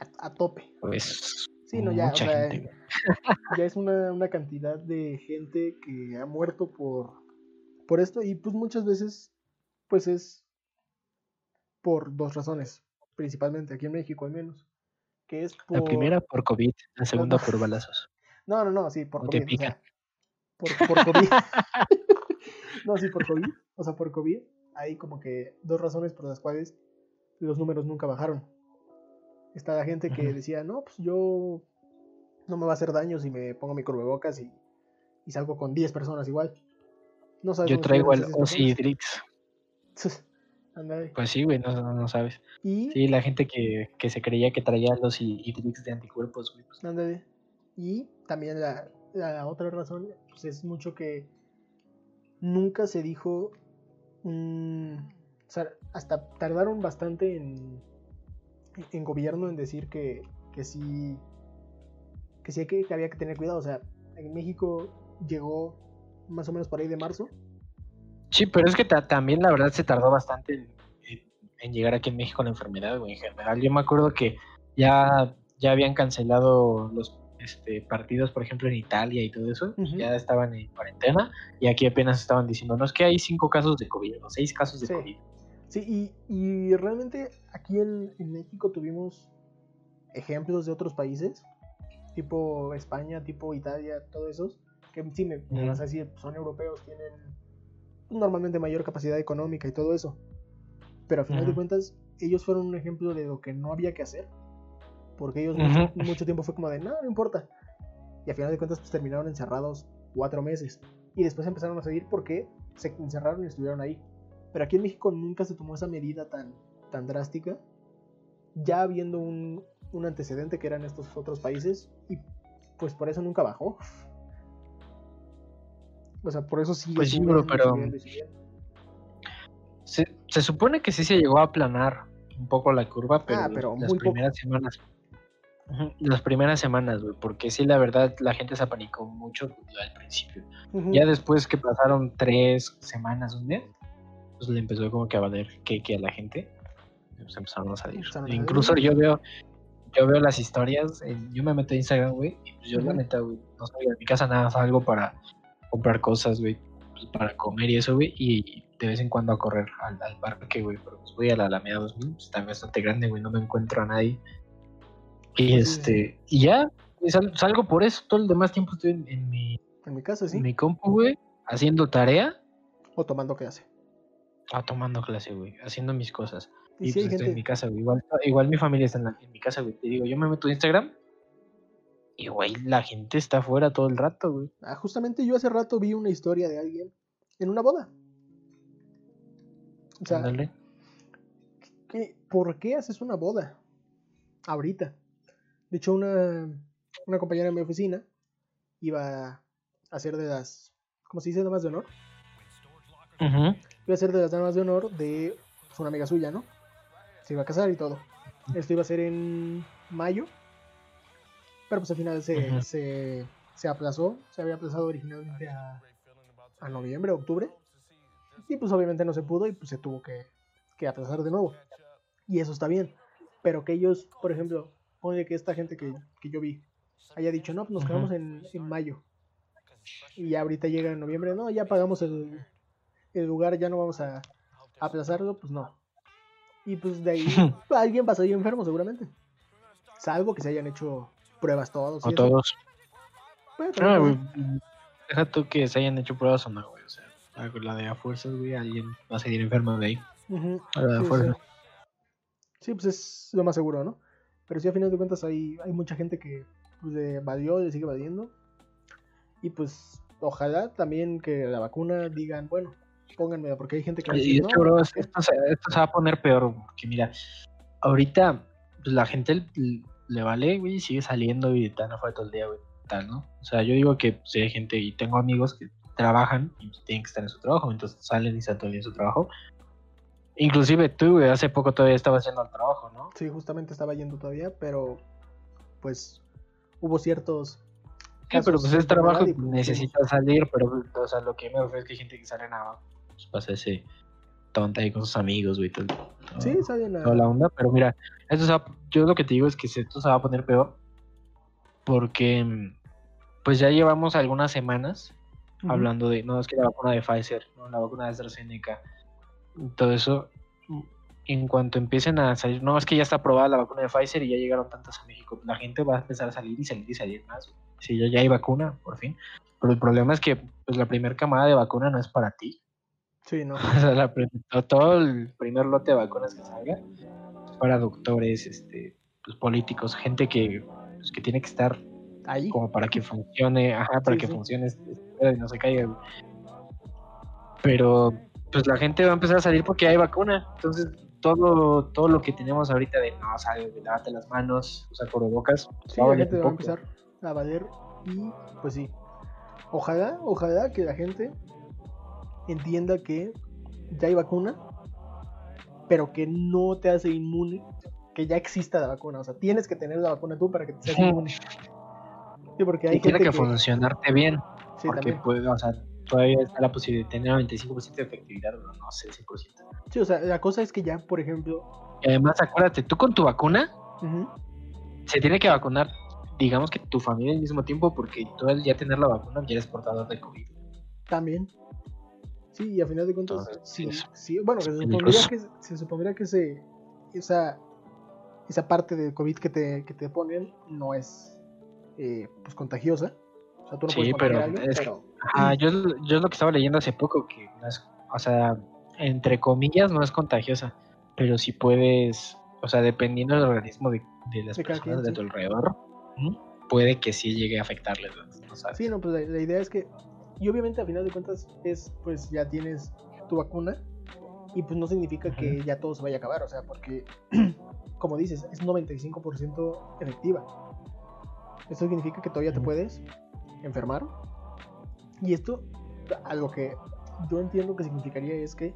A, a tope. Pues Sí, no, ya, o mucha sea, gente, ya es una, una cantidad de gente que ha muerto por, por esto y pues muchas veces pues es por dos razones, principalmente aquí en México al menos, que es por... La primera por COVID, la segunda no. por balazos. No, no, no, sí, por te COVID, o pica. sea, por, por COVID. no, sí, por COVID, o sea, por COVID hay como que dos razones por las cuales los números nunca bajaron. Está la gente que decía, no, pues yo no me va a hacer daño si me pongo mi cubrebocas y, y salgo con 10 personas igual. No sabes Yo traigo el estuvieron esas 10 Ozzy Drix. personas. Ándale. Pues sí, güey, no, no, sabes. Y, Sí, la gente que, que se creía que traía los y Drix de anticuerpos, güey. pues, ándale. y también la, la otra razón pues es mucho que nunca se dijo mm, o sea, hasta tardaron bastante en, en gobierno en decir que, que sí que sí que, había que tener cuidado. O sea, en México llegó más o menos por ahí de marzo. Sí, pero es que ta- también la verdad se tardó bastante en llegar aquí en México la enfermedad, güey, en general. Yo me acuerdo que ya, ya habían cancelado los este, partidos, por ejemplo, en Italia y todo eso, y Ujú. ya estaban en cuarentena, y aquí apenas estaban diciendo, no es que hay cinco casos de COVID, o seis casos de Sí. COVID. Sí, y, y realmente aquí en, en México tuvimos ejemplos de otros países, tipo España, tipo Italia, todos esos, que sí me, me Ujú. vas a decir, son europeos, tienen normalmente mayor capacidad económica y todo eso. Pero a final de Ujú. cuentas, ellos fueron un ejemplo de lo que no había que hacer. Porque ellos mucho, mucho tiempo fue como de, no, no importa. Y a final de cuentas, pues terminaron encerrados cuatro meses. Y después empezaron a seguir porque se encerraron y estuvieron ahí. Pero aquí en México nunca se tomó esa medida tan, tan drástica, ya habiendo un, un antecedente que eran estos otros países, y pues por eso nunca bajó. O sea, por eso sigue Pues sí, pero-. Se, se supone que sí se llegó a aplanar un poco la curva, pero, Ah, pero las muy poco. primeras semanas. Las primeras semanas, güey, porque sí, la verdad, la gente se apanicó mucho al principio. Ujú. Ya después que pasaron tres semanas, un mes, pues le empezó como que a valer que, que a la gente. Pues empezaron a salir. Incluso yo veo, yo veo las historias, en- yo me meto a Instagram, güey, y pues yo la Ujú. neta, güey, no salgo de mi casa nada, salgo para comprar cosas, güey, pues, para comer y eso, güey, y de vez en cuando a correr al, al parque, güey, pero pues voy a la Alameda 2000, pues, está bastante grande, güey, no me encuentro a nadie. Y este, y ya, sal- salgo por eso, todo el demás tiempo estoy en, en mi, En mi caso, sí. en mi compu, güey, haciendo tarea, O tomando clase. ah, tomando clase, güey, haciendo mis cosas. Y, Y sí pues estoy en gente. mi casa, güey. Igual, igual mi familia está en, la- en mi casa, güey. Te digo, yo me meto a Instagram y, güey, la gente está afuera todo el rato, güey. Ah, justamente yo hace rato vi una historia de alguien en una boda. O sea. ¿qué- ¿por qué haces una boda? Ahorita. De hecho, una, una compañera de mi oficina iba a hacer de las, ¿cómo se dice? Damas de honor. Iba a ser de las damas de honor de pues, una amiga suya, ¿no? Se iba a casar y todo. Esto iba a ser en mayo. Pero pues al final se, se, se aplazó. Se había aplazado originalmente a, a noviembre, octubre. Y pues obviamente no se pudo y pues se tuvo que, que aplazar de nuevo. Y eso está bien. Pero que ellos, por ejemplo, ponle que esta gente que, que yo vi haya dicho, no, pues nos quedamos en, en mayo. Y ya ahorita llega en noviembre, no, ya pagamos el, el lugar, ya no vamos a aplazarlo, pues no. Y pues de ahí alguien va a salir enfermo seguramente. Salvo que se hayan hecho pruebas todos. O todos. Bueno, No, pero- güey. Deja tú que se hayan hecho pruebas o no, güey. O sea, la de a fuerzas, güey, alguien va a salir enfermo de ahí. A la de Sí, fuerza. sí. Sí, pues es lo más seguro, ¿no? Pero sí, a final de cuentas hay, hay mucha gente que pues, le valió y le sigue valiendo. Y pues ojalá también que la vacuna digan, bueno, pónganmela, porque hay gente que Y decir, es que, "No, bro, ¿por es- qué?". esto, se, esto se va a poner peor, porque mira, ahorita pues, la gente le vale, güey, sigue saliendo y están afuera todo el día, güey, tal, ¿no? O sea, yo digo que si hay gente, y tengo amigos que trabajan y pues, tienen que estar en su trabajo, entonces salen y el día en su trabajo. Inclusive tú, güey, hace poco todavía estabas yendo al trabajo, ¿no? Sí, justamente estaba yendo todavía, pero pues hubo ciertos... Sí, pero pues es trabajo, y, necesitas salir, pero, o sea, lo que me refiero es que hay gente que sale nada, pues pasa ese tonta ahí con sus amigos, güey, todo, Sí, salen a... toda la onda, pero mira, esto se va- yo lo que te digo es que esto se va a poner peor, porque pues ya llevamos algunas semanas hablando de, no, es que la vacuna de Pfizer, no, la vacuna de AstraZeneca, todo eso, mm, en cuanto empiecen a salir, no, es que ya está aprobada la vacuna de Pfizer y ya llegaron tantas a México, la gente va a empezar a salir y salir y salir más, sí, ya, ya hay vacuna, por fin, pero el problema es que pues la primera camada de vacuna no es para ti, Sí, no. o sea, la todo el primer lote de vacunas que salga es para doctores, este, pues, políticos, gente que, pues, que tiene que estar Ahí. como para que funcione, ajá, para Sí, que sí. funcione este este y no se caiga. Pero pues la gente va a empezar a salir porque hay vacuna. Entonces, todo, todo lo que tenemos ahorita de no, sale, lávate las manos, usa cubrebocas, Sí, va a la valer gente va a empezar a valer y pues sí. Ojalá, ojalá que la gente entienda que ya hay vacuna, pero que no te hace inmune, que ya exista la vacuna. O sea, tienes que tener la vacuna tú para que te seas inmune. Sí, porque hay Y tiene que, funcionarte bien, sí, porque también. puede, o sea, todavía está la posibilidad de tener 95% de efectividad, pero no sé, 100%. Sí, o sea, la cosa es que ya, por ejemplo, Y además, acuérdate, tú con tu vacuna, se tiene que vacunar, digamos que tu familia al mismo tiempo, porque tú al ya tener la vacuna ya eres portador de COVID. también. Sí, y a final de cuentas, Entonces, sí, es- sí, bueno, se supondría que, se supondría que esa, esa parte del COVID que te, que te ponen no es eh, pues contagiosa. O sea, tú no Sí, puedes pero es- pero Ajá, yo, yo es lo que estaba leyendo hace poco, que no es, o sea, entre comillas no es contagiosa, pero si puedes, o sea, dependiendo del organismo de, de las De personas quien, de sí. tu alrededor, ¿m? puede que sí llegue a afectarles, ¿no? Sí, no, pues la, la idea es que, y obviamente a final de cuentas es, pues ya tienes tu vacuna y pues no significa que ya todo se vaya a acabar, o sea, porque, como dices, es 95% efectiva. Esto significa que todavía te puedes enfermar. Y esto, algo que yo entiendo que significaría es que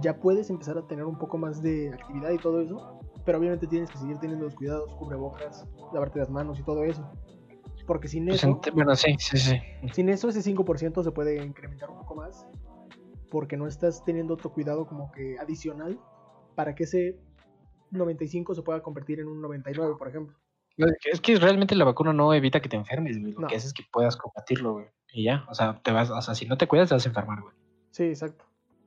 ya puedes empezar a tener un poco más de actividad y todo eso, pero obviamente tienes que seguir teniendo los cuidados, cubrebocas, lavarte las manos y todo eso. Porque sin Pues eso... ent- bueno, sí, sí, sí. Sin eso, ese 5% se puede incrementar un poco más. Porque no estás teniendo otro cuidado como que adicional para que ese 95 se pueda convertir en un 99, por ejemplo. Es que realmente la vacuna no evita que te enfermes, güey. Lo No. que hace es que puedas combatirlo, güey. Y ya, o sea, te vas, o sea, si no te cuidas te vas a enfermar, güey. Sí, exacto.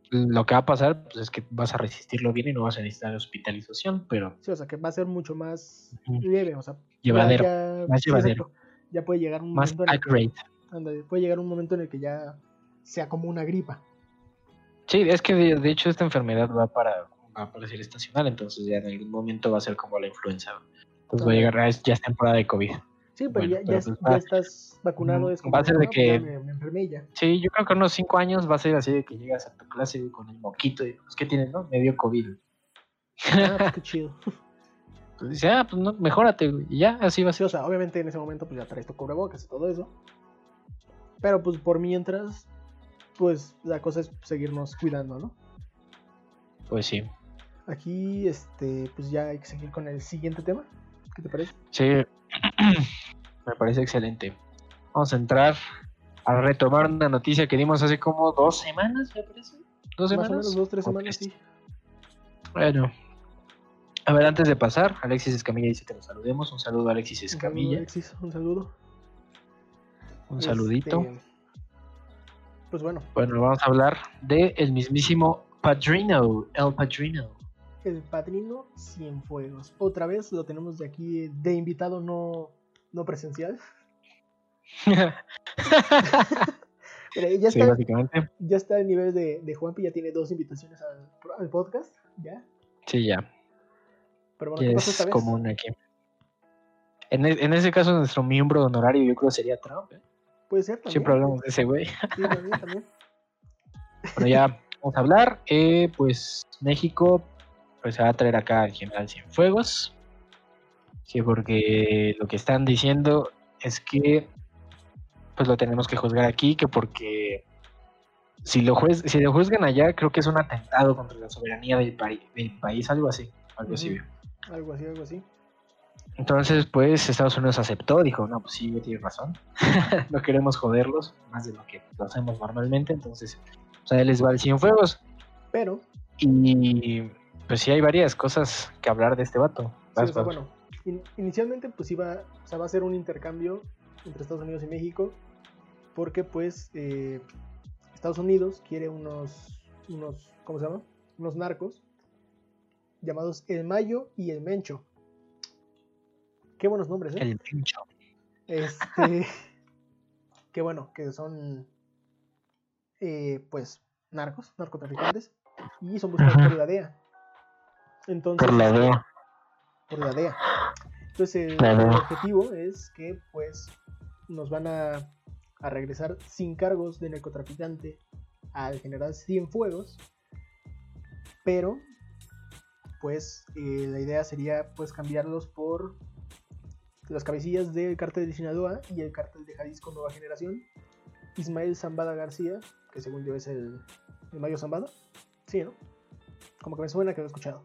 Lo que va a pasar pues, es que vas a resistirlo bien y no vas a necesitar hospitalización, pero Sí, o sea que va a ser mucho más leve. O sea, llevadero, ya, más llevadero. Ya puede llegar un más momento en el que, accurate. puede llegar un momento en el que ya sea como una gripa. Sí, es que de, de hecho esta enfermedad va para va a aparecer estacional, entonces ya en algún momento va a ser como la influenza. Entonces va a llegar, ya es temporada de COVID. Sí, pero Bueno, ya, pero ya, pues ya estás vacunado. Es como, va a ser de "Ah, pues que- me, me enfermé ya. Sí, yo creo que unos cinco años va a ser así de que llegas a tu clase con el moquito y pues, ¿qué tienes, no? Me dio COVID. Ah, pues qué chido. Pues dice, ah, pues no, mejórate, güey. Y ya, así va a Sí, ser. o sea, obviamente en ese momento pues ya traes tu cubrebocas y todo eso. Pero pues por mientras, pues la cosa es seguirnos cuidando, ¿no? Pues sí. Aquí, este, pues ya hay que seguir con el siguiente tema. ¿Qué te parece? Sí, me parece excelente. Vamos a entrar a retomar una noticia que dimos hace como dos semanas, me parece. ¿Dos Más semanas? o menos dos, tres semanas, sí. Bueno. A ver, antes de pasar, Alexis Escamilla dice que nos saludemos. Un saludo a Alexis Un saludo, Escamilla. Alexis, un saludo. Un saludito. Este, pues bueno, Bueno, vamos a hablar de el mismísimo Padrino, el Padrino. El padrino Cienfuegos. Otra vez lo tenemos de aquí de invitado no, no presencial. Mira, ya, sí, está, básicamente. ya está el nivel de, de Juanpi, ya tiene dos invitaciones al, al podcast. Ya. Sí, ya. Pero bueno, ¿qué esta es vez? común aquí. En, e- en ese caso, nuestro miembro honorario yo creo sería Trump. ¿eh? Puede ser también. Siempre hablamos de ese güey. Sí, también, también. Bueno, ya vamos a hablar. Eh, pues México pues se va a traer acá al general Cienfuegos. Sí, porque lo que están diciendo es que pues lo tenemos que juzgar aquí, que porque si lo, juez, si lo juzgan allá, creo que es un atentado contra la soberanía del, del país, algo así. Algo así. Algo así, algo así. Entonces, pues Estados Unidos aceptó, dijo, no, pues sí, güey, tienes razón. no queremos joderlos más de lo que lo hacemos normalmente, entonces, o sea, él les va al Cienfuegos. Pero, Y pues sí hay varias cosas que hablar de este vato. sí, Vas, o sea, vas. bueno, in- inicialmente pues iba, o sea, va a ser un intercambio entre Estados Unidos y México, porque pues eh, Estados Unidos quiere unos, unos, ¿cómo se llama? Unos narcos llamados El Mayo y El Mencho. Qué buenos nombres, ¿eh? El pincho. Este, que bueno, que son eh, pues narcos, narcotraficantes, y son buscados por la DEA. Entonces, Por la DEA. por la DEA. Entonces el, objetivo es que pues nos van a, a regresar sin cargos de narcotraficante al general Cienfuegos, pero pues eh, la idea sería pues cambiarlos por las cabecillas del cártel de Sinaloa y el cártel de Jalisco Nueva Generación, Ismael Zambada García, que según yo es el, el Mayo Zambada, sí, ¿no? Como que me suena que lo he escuchado.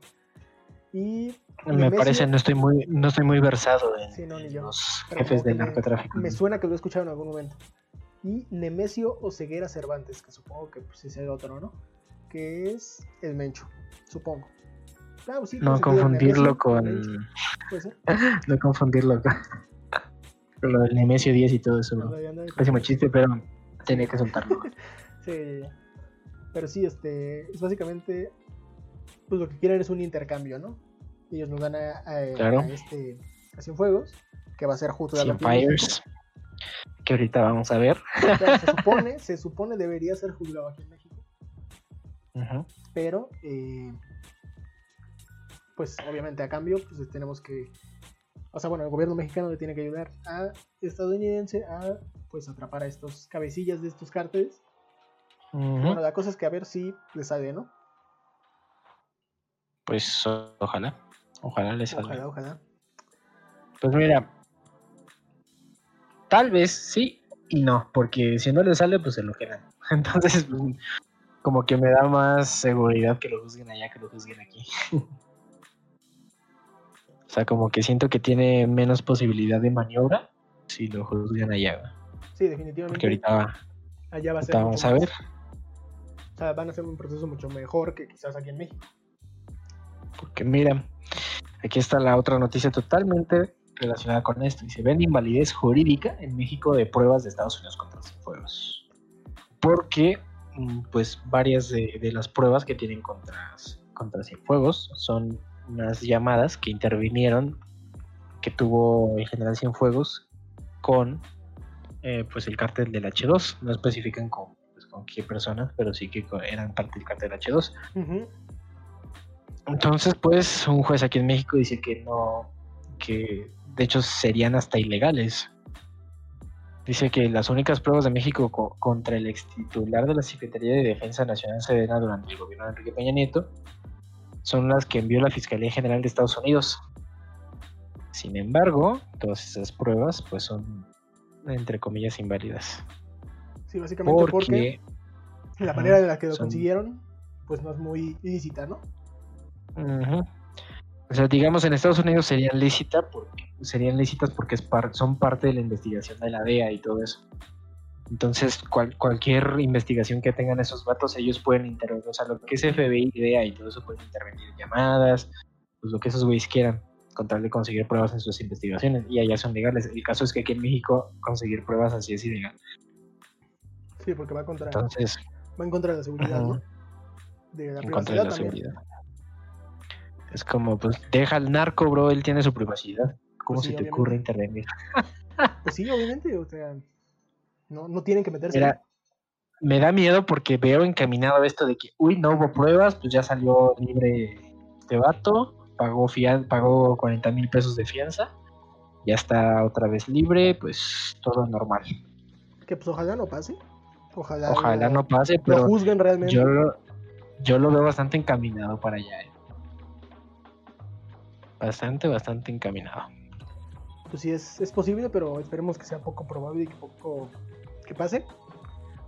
Y Me parece, no estoy muy, no estoy muy versado en, Sí, no, los Pero jefes del me- narcotráfico. Me suena que lo he escuchado en algún momento. Y Nemesio Oseguera Cervantes, que supongo que pues, es el otro, ¿no? Que es el Mencho, supongo. Ah, pues sí, No confundirlo con. Puede ser. No confundirlo con, con lo del Nemesio 10 y todo eso, ándale. Pésimo chiste, pero tenía que soltarlo. Sí, pero sí, este, es básicamente, pues lo que quieren es un intercambio, ¿no? Ellos nos dan a, a- Claro. a este, a Cienfuegos, que va a ser justo Cien Fires, que ahorita vamos a ver. Se supone, se supone debería ser juzgado aquí en México. Ujú. pero eh, pues obviamente a cambio pues tenemos que o sea bueno el gobierno mexicano le tiene que ayudar a estadounidense a pues atrapar a estos cabecillas de estos cárteles bueno la cosa es que a ver si le sale no Pues ojalá. Ojalá les salga. ojalá ojalá Pues mira, tal vez sí y no, porque si no le sale, pues se lo quedan. Entonces, pues, como que me da más seguridad que lo juzguen allá que lo juzguen aquí. o sea, como que siento que tiene menos posibilidad de maniobra si lo juzgan allá. sí definitivamente Porque ahorita, allá va a ser vamos a más- ver. o sea van a hacer un proceso mucho mejor que quizás aquí en México Porque mira, aquí está la otra noticia totalmente relacionada con esto. Dice, ven invalidez jurídica en México de pruebas de Estados Unidos contra Cienfuegos. Porque, mm, pues, varias de, las pruebas que tienen contra, contra Cienfuegos son unas llamadas que intervinieron, que tuvo el general Cienfuegos con, eh, pues, el cártel del H2. No especifican con, pues, con qué personas, pero sí que eran parte del cártel del H2. Ujú. Entonces, pues, un juez aquí en México dice que no, que de hecho serían hasta ilegales. Dice que las únicas pruebas de México co- contra el ex titular de la Secretaría de Defensa Nacional Sedena durante el gobierno de Enrique Peña Nieto son las que envió la Fiscalía General de Estados Unidos. Sin embargo, todas esas pruebas pues son entre comillas inválidas. Sí, básicamente porque, Porque la manera en la que lo son- consiguieron, pues no es muy ilícita, ¿no? O sea, digamos en Estados Unidos serían lícita porque serían lícitas porque es par- son parte de la investigación de la DEA y todo eso. Entonces, cual- cualquier investigación que tengan esos vatos, ellos pueden intervenir. O sea, lo que es FBI, DEA y todo eso pueden intervenir en llamadas, pues lo que esos güeyes quieran, con tal de conseguir pruebas en sus investigaciones. Y allá son legales. El caso es que aquí en México conseguir pruebas así es ilegal. Sí, porque va contra, Entonces, va en contra de la seguridad, Ajá. ¿no? De la en contra de la también. seguridad. Es como, pues, deja al narco, bro, él tiene su privacidad. ¿Cómo Pues sí, se te obviamente. ocurre intervenir? Pues sí, obviamente, o sea, no, no tienen que meterse. Mira, me da miedo porque veo encaminado esto de que, uy, no hubo pruebas, pues ya salió libre este vato, pagó, fian pagó 40 mil pesos de fianza, ya está otra vez libre, pues todo normal. Que pues ojalá no pase. Ojalá, Ojalá lo, no pase, lo pero juzguen realmente. yo lo, yo lo veo bastante encaminado para allá. eh. Bastante, bastante encaminado. Pues sí, es, es posible, pero esperemos que sea poco probable y que poco que pase.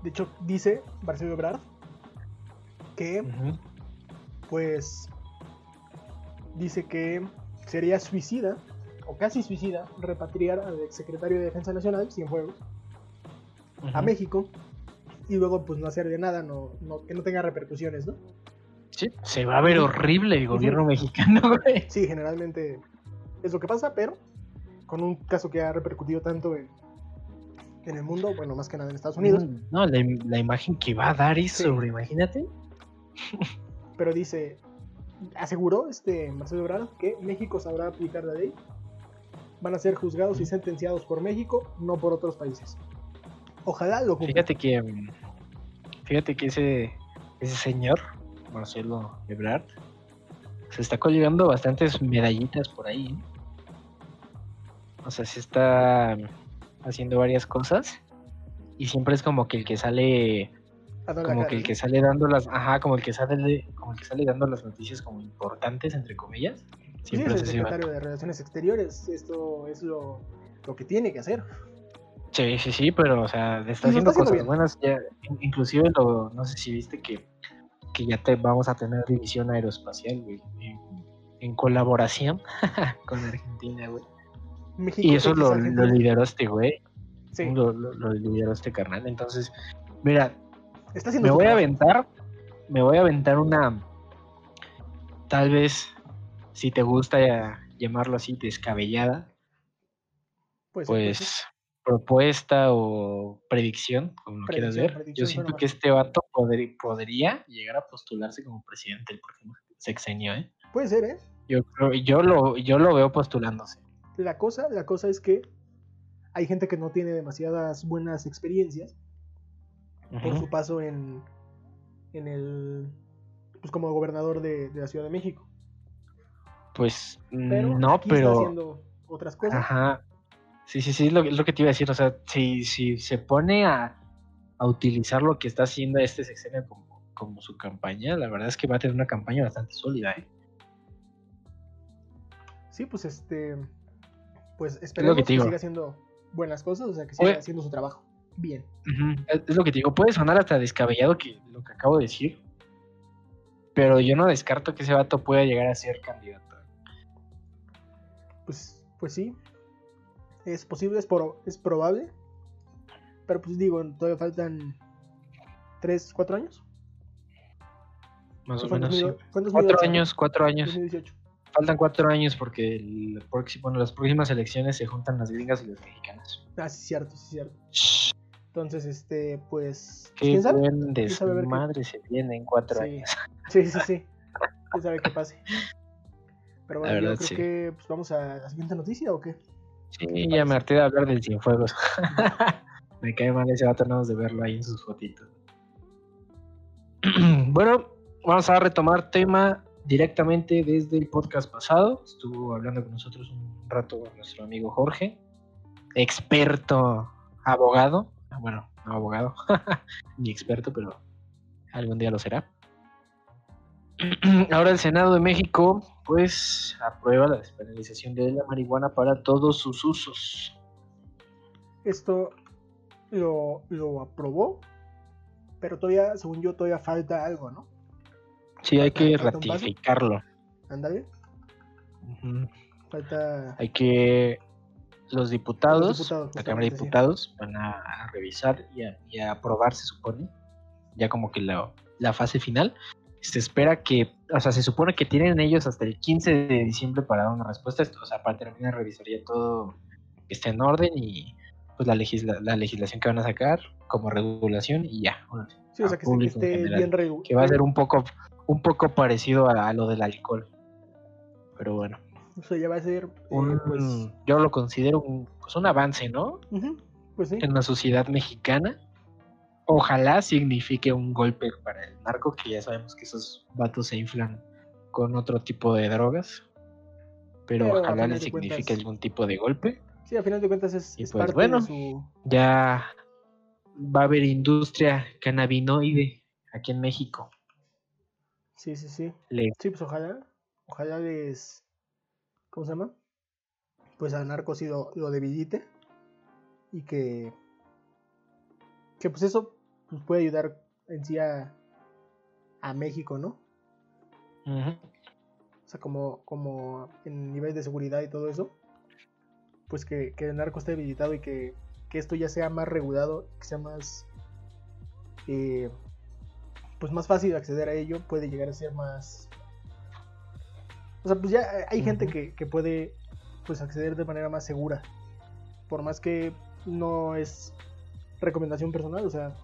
De hecho, dice Marcelo Ebrard que, pues, dice que sería suicida, o casi suicida, repatriar al exsecretario de Defensa Nacional, Cienfuegos, a Ujú. México y luego, pues, no hacer de nada, no, no- que no tenga repercusiones, ¿no? Sí, se va a ver horrible el gobierno mexicano, güey. Sí, generalmente es lo que pasa, pero con un caso que ha repercutido tanto en, en el mundo, bueno, más que nada en Estados Unidos, No, la, im- la imagen que va a dar eso, Sí. bro, imagínate. pero dice, aseguró este Marcelo Ebrard que México sabrá aplicar la ley, van a ser juzgados y sentenciados por México, no por otros países. Ojalá lo cumplan. Fíjate que mm, fíjate que ese ese señor Marcelo Ebrard se está colgando bastantes medallitas por ahí. ¿eh? O sea, se está haciendo varias cosas y siempre es como que el que sale como que el que sale dando las ajá, como el que sale como el que sale dando las noticias como importantes entre comillas. Pues sí, Siempre es el secretario de Relaciones Exteriores, esto es lo, lo que tiene que hacer. Sí, sí, sí, pero o sea, está haciendo está haciendo cosas bien. buenas. Ya, in- inclusive lo, no sé si viste que, que ya te vamos a tener división aeroespacial, güey, en, en colaboración con Argentina, güey. México Y eso lo, lo este güey, Sí, lo, lo- lo lideró este carnal. Entonces, mira, está me voy a aventar, me voy a aventar una, tal vez, si te gusta llamarlo así, descabellada, Pues, pues sí. pues propuesta o predicción, como lo quieras ver. Yo siento que este vato podri- podría llegar a postularse como presidente el próximo sexenio, ¿eh? Puede ser, ¿eh? Yo yo lo, yo lo veo postulándose. La cosa, la cosa es que hay gente que no tiene demasiadas buenas experiencias por su paso en, en el pues como gobernador de, de la Ciudad de México. Pues Pero no, aquí está pero haciendo otras cosas. ajá. Sí, sí, sí, es lo, es lo que te iba a decir. O sea, si, si se pone a, a utilizar lo que está haciendo este sexenio como, como su campaña, la verdad es que va a tener una campaña bastante sólida, ¿eh? Sí, pues este pues esperemos que siga haciendo buenas cosas, o sea, que siga Oye. haciendo su trabajo bien. Es, es lo que te digo, puede sonar hasta descabellado que lo que acabo de decir, pero yo no descarto que ese vato pueda llegar a ser candidato. Pues pues sí. Es posible, es, pro- es probable. Pero pues digo, todavía faltan 3, 4 años. Más o menos, sí. 2000 fue en Cuatro 2008, ¿no? años, cuatro años. 2018. Faltan cuatro años porque el próximo, bueno, las próximas elecciones se juntan las gringas y las mexicanas. Ah, sí, cierto, sí, cierto. Shh, Entonces, este, pues. Qué ¿Quién sabe? buen sabe ver qué- desmadre se viene en cuatro Sí. años. Sí, sí, sí. Quién sabe qué pase. Pero bueno, yo creo sí. que pues, vamos a la siguiente noticia o qué. Sí, ya me harté de hablar del Cienfuegos. me cae mal ese vato, nada más de verlo ahí en sus fotitos. bueno, vamos a retomar tema directamente desde el podcast pasado. Estuvo hablando con nosotros un rato nuestro amigo Jorge, experto abogado. Ah, Bueno, no abogado, ni experto, pero algún día lo será. Ahora el Senado de México, pues, aprueba la despenalización de la marihuana para todos sus usos. Esto lo, lo aprobó, pero todavía, según yo, todavía falta algo, ¿no? Sí, hay que ratificarlo. Ándale, Ujú. falta Hay que los diputados, Los diputados, la Cámara de sí. Diputados van a, revisar y a, y a aprobar, se supone, ya como que la, la fase final. Se espera que, o sea, se supone que tienen ellos hasta el 15 de diciembre para dar una respuesta, o sea, para terminar de revisar ya todo que esté en orden y pues la, legisla- la legislación que van a sacar como regulación y ya. Sí, o sea, que, que esté general, bien regulado. Que va a ser un poco, un poco parecido a, a lo del alcohol. Pero bueno, O sea, ya va a ser, eh, pues, yo lo considero un, pues un avance, ¿no? pues sí. en la sociedad mexicana. Ojalá signifique un golpe para el narco, que ya sabemos que esos vatos se inflan con otro tipo de drogas. Pero, ojalá le signifique cuentas- algún tipo de golpe. Sí, a final de cuentas es, Y es pues, parte bueno. de su... Ya va a haber industria cannabinoide aquí en México. Sí, sí, sí. Le- Sí, pues ojalá, ojalá les, ¿cómo se llama? Pues a Narcos sí lo, lo debilite y que, que pues eso pues puede ayudar en sí a, a México, ¿no? Ujú. O sea, como, como en nivel de seguridad y todo eso, pues que, que el narco esté debilitado y que, que esto ya sea más regulado, que sea más, eh, pues más fácil de acceder a ello, puede llegar a ser más... O sea, pues ya hay gente que, que puede pues acceder de manera más segura, por más que no es recomendación personal, o sea,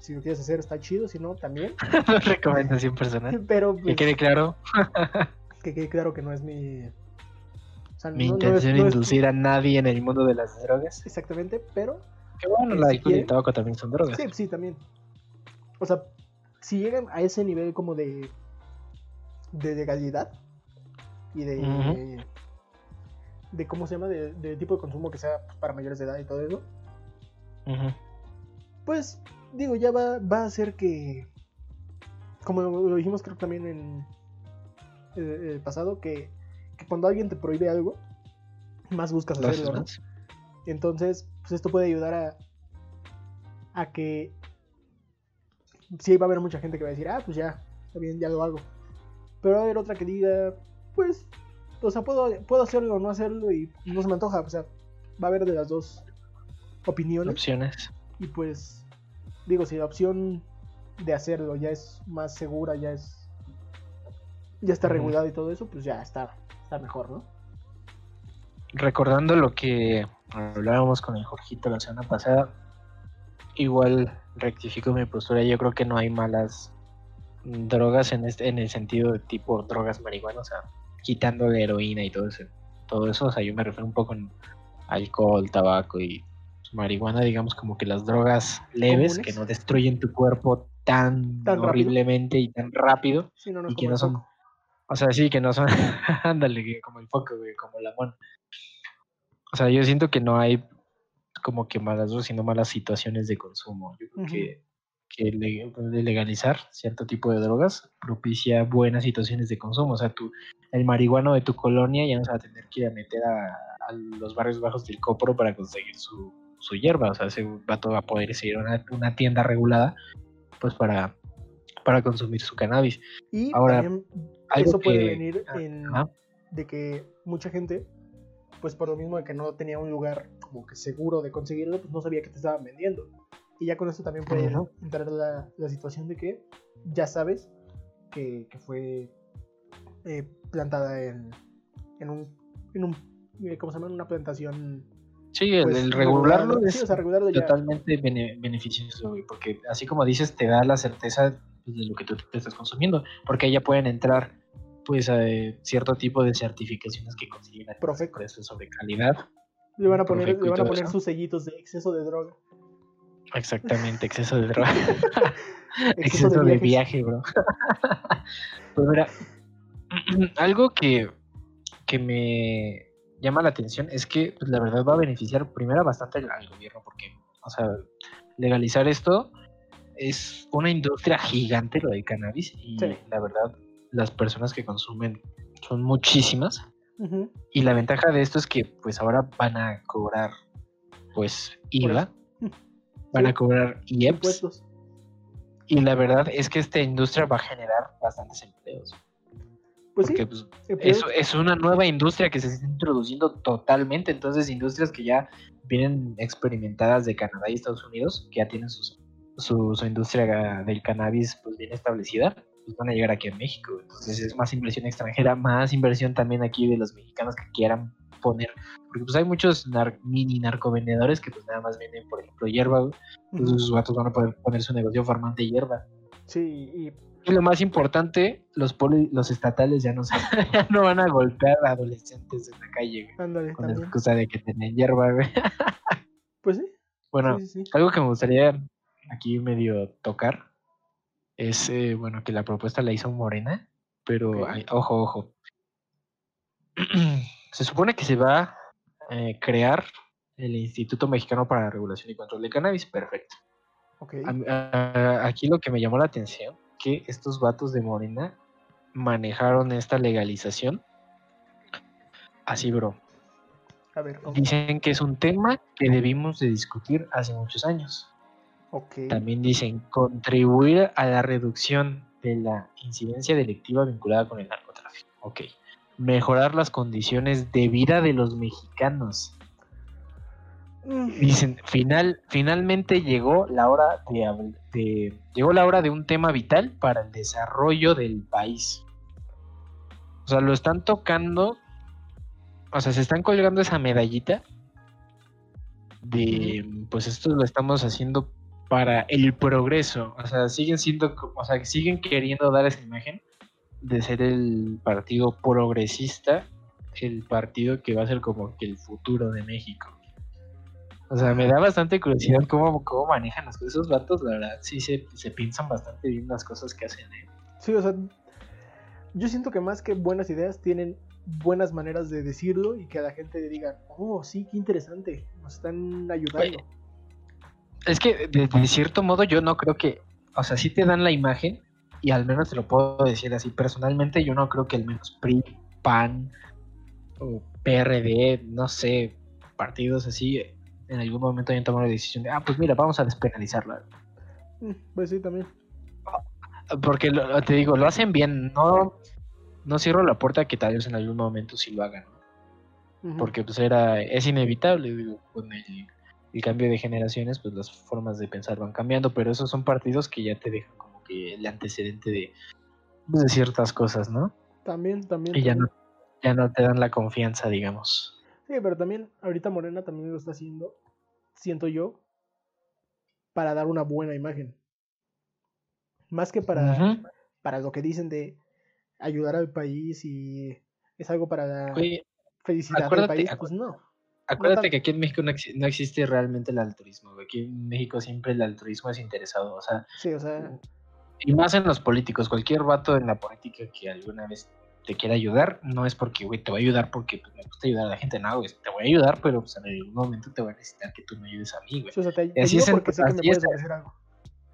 si lo quieres hacer está chido, si no, también, Recomendación personal. pero Que pues, quede claro, que quede claro que no es mi... sea, mi no- intención no es es- inducir a nadie en el mundo de las drogas. Exactamente, pero Que bueno, que la alcohol y el tabaco también son drogas. sí, sí, también. O sea, si llegan a ese nivel como de de legalidad y de Ujú. de cómo se llama de, de tipo de consumo que sea pues, para mayores de edad y todo eso, pues digo ya va va a hacer que como lo dijimos creo también en el, el pasado que, que cuando alguien te prohíbe algo más buscas ¿Lo haces hacerlo. Entonces, pues esto puede ayudar a, a que sí va a haber mucha gente que va a decir, ah, pues ya, está bien, ya lo hago. Pero va a haber otra que diga, pues, o sea, puedo, puedo hacerlo o no hacerlo y no se me antoja. O sea, va a haber de las dos opiniones. Opciones. Y pues, digo, si la opción de hacerlo ya es más segura, ya es. ya está Ujú. regulado y todo eso, pues ya está, está mejor, ¿no? recordando lo que hablábamos con el Jorgito la semana pasada, igual rectifico mi postura. Yo creo que no hay malas drogas en este, en el sentido de tipo drogas marihuana, o sea, quitando la heroína y todo eso, todo eso. O sea, yo me refiero un poco en alcohol, tabaco y marihuana, digamos como que las drogas leves Comunes. que no destruyen tu cuerpo tan, Tan rápido. horriblemente y tan rápido Sí, no, no es y que no son. O sea, sí, que no son, ándale, como el foco, güey, como la mona. O sea, yo siento que no hay como que malas drogas, sino malas situaciones de consumo. Yo creo Ujú. que, de legalizar cierto tipo de drogas propicia buenas situaciones de consumo. O sea, tú, el marihuano de tu colonia ya no se va a tener que ir a meter a, a los barrios bajos del Copro para conseguir su, su hierba. O sea, ese vato va a poder ir a una, una tienda regulada pues para, para consumir su cannabis. Y Ahora, eso puede que- venir en de que mucha gente, pues por lo mismo de que no tenía un lugar como que seguro de conseguirlo, pues no sabía que te estaban vendiendo. Y ya con esto también puede entrar la, la situación de que ya sabes que, que fue eh, plantada en, en un, en un eh, ¿cómo se llama? En una plantación. Sí, el, pues, el regularlo regulada. es Sí, o sea, regularlo ya. totalmente bene- beneficioso, güey, porque así como dices, te da la certeza pues, de lo que tú te estás consumiendo, porque ahí ya pueden entrar pues eh, cierto tipo de certificaciones que consiguen empresas sobre calidad. Le van a poner, le van a poner sus sellitos de exceso de droga. Exactamente, exceso de droga. Exceso, exceso de de viaje, bro. pues mira, algo que, que me llama la atención es que pues, la verdad va a beneficiar primero bastante al gobierno, porque, o sea, legalizar esto es una industria gigante lo del cannabis y Sí. la verdad las personas que consumen son muchísimas y la ventaja de esto es que pues ahora van a cobrar pues IVA, van a cobrar IEPS Impuestos. y la verdad es que esta industria va a generar bastantes empleos. Pues sí, pues, es, es una nueva industria que se está introduciendo totalmente. Entonces, industrias que ya vienen experimentadas de Canadá y Estados Unidos, que ya tienen sus- su, su industria del cannabis pues, bien establecida, pues van a llegar aquí a México. Entonces, es más inversión extranjera, más inversión también aquí de los mexicanos que quieran poner. Porque pues hay muchos nar- mini narcovendedores que pues nada más venden, por ejemplo, hierba. Entonces, sus vatos van a poder poner su negocio formal de hierba. Sí, y Y lo más importante, los poli- los estatales ya no, se- ya no van a golpear a adolescentes en la calle, con la excusa de que tienen hierba, güey. Pues sí, Bueno, sí, sí, sí. algo que me gustaría aquí medio tocar es, eh, bueno, que la propuesta la hizo Morena, pero ojo, ojo. se supone que se va a eh, crear el Instituto Mexicano para la Regulación y Control de Cannabis, perfecto. A a- aquí lo que me llamó la atención, que estos vatos de Morena manejaron esta legalización. Así, bro. A ver, ¿cómo? Dicen que es un tema que debimos de discutir hace muchos años. También dicen contribuir a la reducción de la incidencia delictiva vinculada con el narcotráfico. Ok. Mejorar las condiciones de vida de los mexicanos. Mm, Dicen, final, finalmente llegó la hora de, de- llegó la hora de un tema vital para el desarrollo del país. O sea, lo están tocando, o sea, se están colgando esa medallita de, pues esto lo estamos haciendo para el progreso. O sea, siguen siendo, o sea, siguen queriendo dar esa imagen de ser el partido progresista, el partido que va a ser como que el futuro de México. O sea, me da bastante curiosidad cómo, cómo manejan las cosas. Esos vatos, la verdad, sí se, se piensan bastante bien las cosas que hacen. ¿eh? Sí, o sea, yo siento que más que buenas ideas tienen buenas maneras de decirlo y que a la gente le diga, oh, sí, qué interesante, nos están ayudando. Es que de, de cierto modo yo no creo que, o sea, sí te dan la imagen y al menos te lo puedo decir así. Personalmente yo no creo que al menos PRI, PAN o PRD, no sé, partidos así, en algún momento hayan tomado la decisión de, ah, pues mira, vamos a despenalizarla. Mm, Pues sí, también. Porque lo- te digo, lo hacen bien, no, no cierro la puerta a que tal vez en algún momento sí lo hagan, porque pues era, es inevitable, digo, con el, el cambio de generaciones, pues las formas de pensar van cambiando, pero esos son partidos que ya te dejan como que el antecedente de, pues, de ciertas cosas, ¿no? También, también. Y ya no, ya no te dan la confianza, digamos. Sí, pero también, ahorita Morena también lo está haciendo, siento yo, para dar una buena imagen. Más que para, para lo que dicen de ayudar al país y es algo para la Oye, felicidad del país, pues no. Acuérdate que aquí en México no, exi- no existe realmente el altruismo, aquí en México siempre el altruismo es interesado, o sea, Sí, o sea, Y más en los políticos, cualquier vato en la política que alguna vez te quiera ayudar, no es porque, güey, te va a ayudar porque pues, me gusta ayudar a la gente, no, güey, te voy a ayudar, pero pues, en algún momento te voy a necesitar que tú me ayudes a mí, güey. sí, o sea, te, te así es en- porque sé que me así es- puedes ofrecer algo.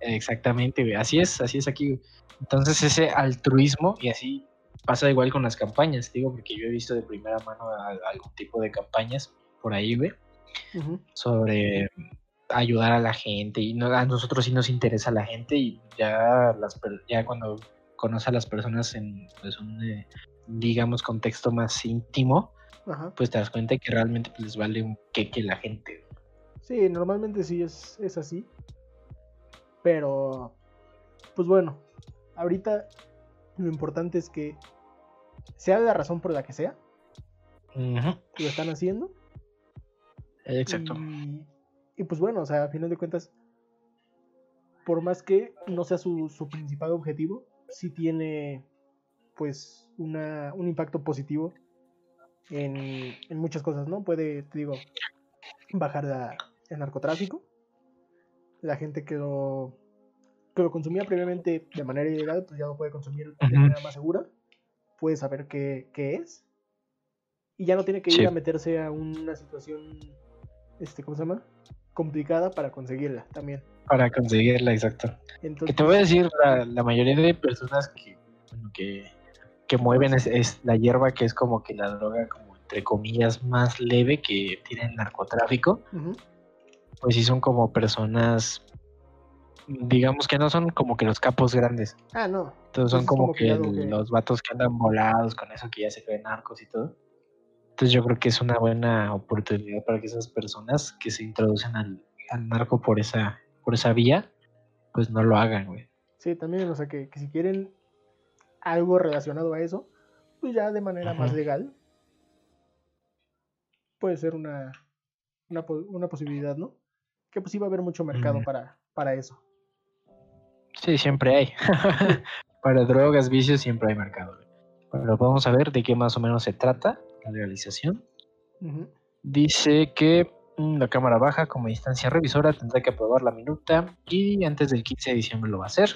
Exactamente, güey, así es, así es aquí, güey. Entonces ese altruismo, y así pasa igual con las campañas, digo, porque yo he visto de primera mano a- algún tipo de campañas por ahí, güey, sobre ayudar a la gente y no, a nosotros sí nos interesa la gente y ya las ya cuando conoce a las personas en pues, un eh, digamos contexto más íntimo Ajá. pues te das cuenta que realmente pues, les vale un queque la gente Sí, normalmente sí es, es así. Pero, pues bueno, ahorita lo importante es que sea la razón por la que sea, Ujú, lo están haciendo. Exacto Y, y pues bueno, o sea, a final de cuentas, por más que no sea su, su principal objetivo, sí tiene pues una, un impacto positivo en, en muchas cosas, ¿no? Puede, te digo, bajar la- el narcotráfico. La gente que lo, que lo consumía previamente de manera ilegal, pues ya lo puede consumir de manera más segura. puede saber qué, qué es. Y ya no tiene que ir Sí. a meterse a una situación, este, ¿cómo se llama? Complicada para conseguirla también. Para conseguirla, exacto. Que Entonces, te voy a decir, la, la mayoría de personas que, bueno, que, que mueven es, es la hierba, que es como que la droga, como entre comillas, más leve que tiene el narcotráfico, pues sí son como personas, digamos que no son como que los capos grandes. Ah, no. Entonces son Entonces, como, que que que- los vatos que andan volados con eso que ya se creen narcos y todo. Entonces yo creo que es una buena oportunidad para que esas personas que se introducen al, al narco por esa, por esa vía, pues no lo hagan, güey. Sí, también, o sea, que, que si quieren algo relacionado a eso, pues ya de manera más legal, puede ser una, una, una posibilidad, ¿no? Que pues iba a haber mucho mercado para, para eso. Sí, siempre hay. Para drogas, vicios, siempre hay mercado. Pero vamos a ver de qué más o menos se trata la legalización. Ujú. Dice que mm, la Cámara Baja, como instancia revisora, tendrá que aprobar la minuta y antes del 15 de diciembre lo va a hacer.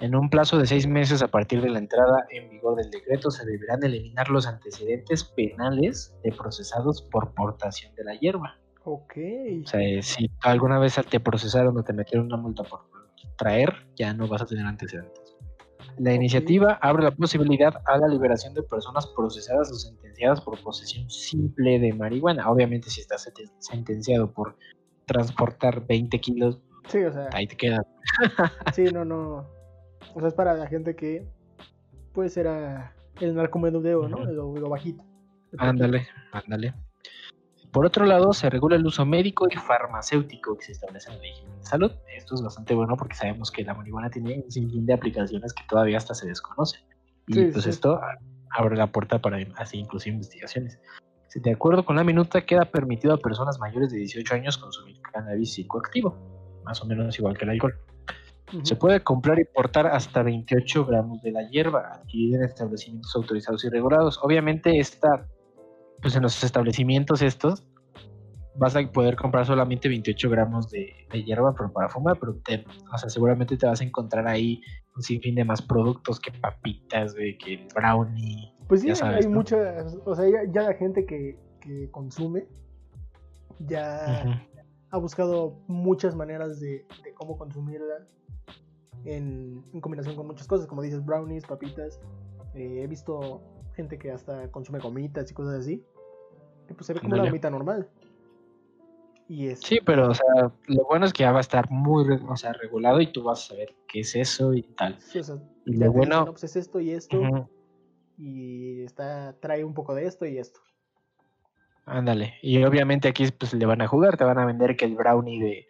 En un plazo de seis meses a partir de la entrada en vigor del decreto, se deberán eliminar los antecedentes penales de procesados por portación de la hierba. Ok. O sea, eh, si alguna vez te procesaron o te metieron una multa por traer, ya no vas a tener antecedentes. La iniciativa abre la posibilidad a la liberación de personas procesadas o sentenciadas por posesión simple de marihuana. Obviamente, si estás senten- sentenciado por transportar 20 kilos, Sí, o sea, ahí te quedas. sí, no, no. O sea, es para la gente que puede ser a el narcomenudeo, ¿no? Ujú. Lo, lo bajito. Ándale, ándale. Por otro lado, se regula el uso médico y farmacéutico que se establece en el régimen de salud. Esto es bastante bueno porque sabemos que la marihuana tiene un sinfín de aplicaciones que todavía hasta se desconocen. Y Sí, pues sí. esto abre la puerta para así inclusive investigaciones. Si de acuerdo con la minuta, queda permitido a personas mayores de 18 años consumir cannabis psicoactivo, más o menos igual que el alcohol. Se puede comprar y portar hasta 28 gramos de la hierba adquirida en establecimientos autorizados y regulados. Obviamente esta, pues en los establecimientos estos, vas a poder comprar solamente 28 gramos de, de hierba pero para fumar, pero te, o sea, seguramente te vas a encontrar ahí un sinfín de más productos que papitas, güey, que brownie. Pues sí, hay- sabes, hay ¿no? muchas, o sea, ya, ya la gente que, que consume ya ha buscado muchas maneras de, de cómo consumirla en, en combinación con muchas cosas, como dices, brownies, papitas. eh, he visto gente que hasta consume gomitas y cosas así. Que pues se ve como una gomita normal. Y es, Sí, pero o sea, lo bueno es que ya va a estar muy o sea, regulado y tú vas a saber qué es eso y tal. sí, o sea, Y lo bueno, "No, pues es esto y esto. Y está, trae un poco de esto y esto. Ándale. Y obviamente aquí pues le van a jugar, te van a vender que el brownie de,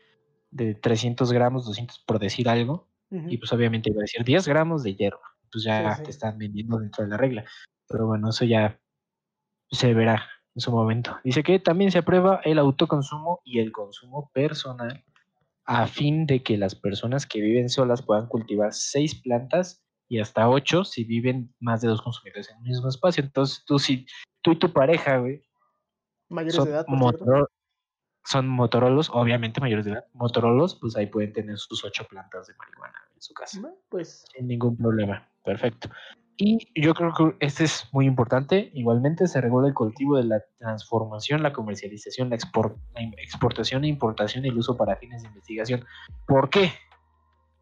de 300 gramos, 200 por decir algo, y pues obviamente iba a decir 10 gramos de hierba. Pues ya Sí, sí. te están vendiendo dentro de la regla. Pero bueno, eso ya se verá en su momento. Dice que también se aprueba el autoconsumo y el consumo personal a fin de que las personas que viven solas puedan cultivar seis plantas y hasta ocho si viven más de dos consumidores en un mismo espacio. Entonces tú si tú y tu pareja, güey, Mayores son, de edad, son Motorolos, obviamente mayores de edad. Motorolos, pues ahí pueden tener sus ocho plantas de marihuana en su casa Pues sin ningún problema. Perfecto. Y yo creo que este es muy importante. Igualmente se regula el cultivo de la transformación, la comercialización, la, expor- la exportación, e importación y el uso para fines de investigación. ¿Por qué?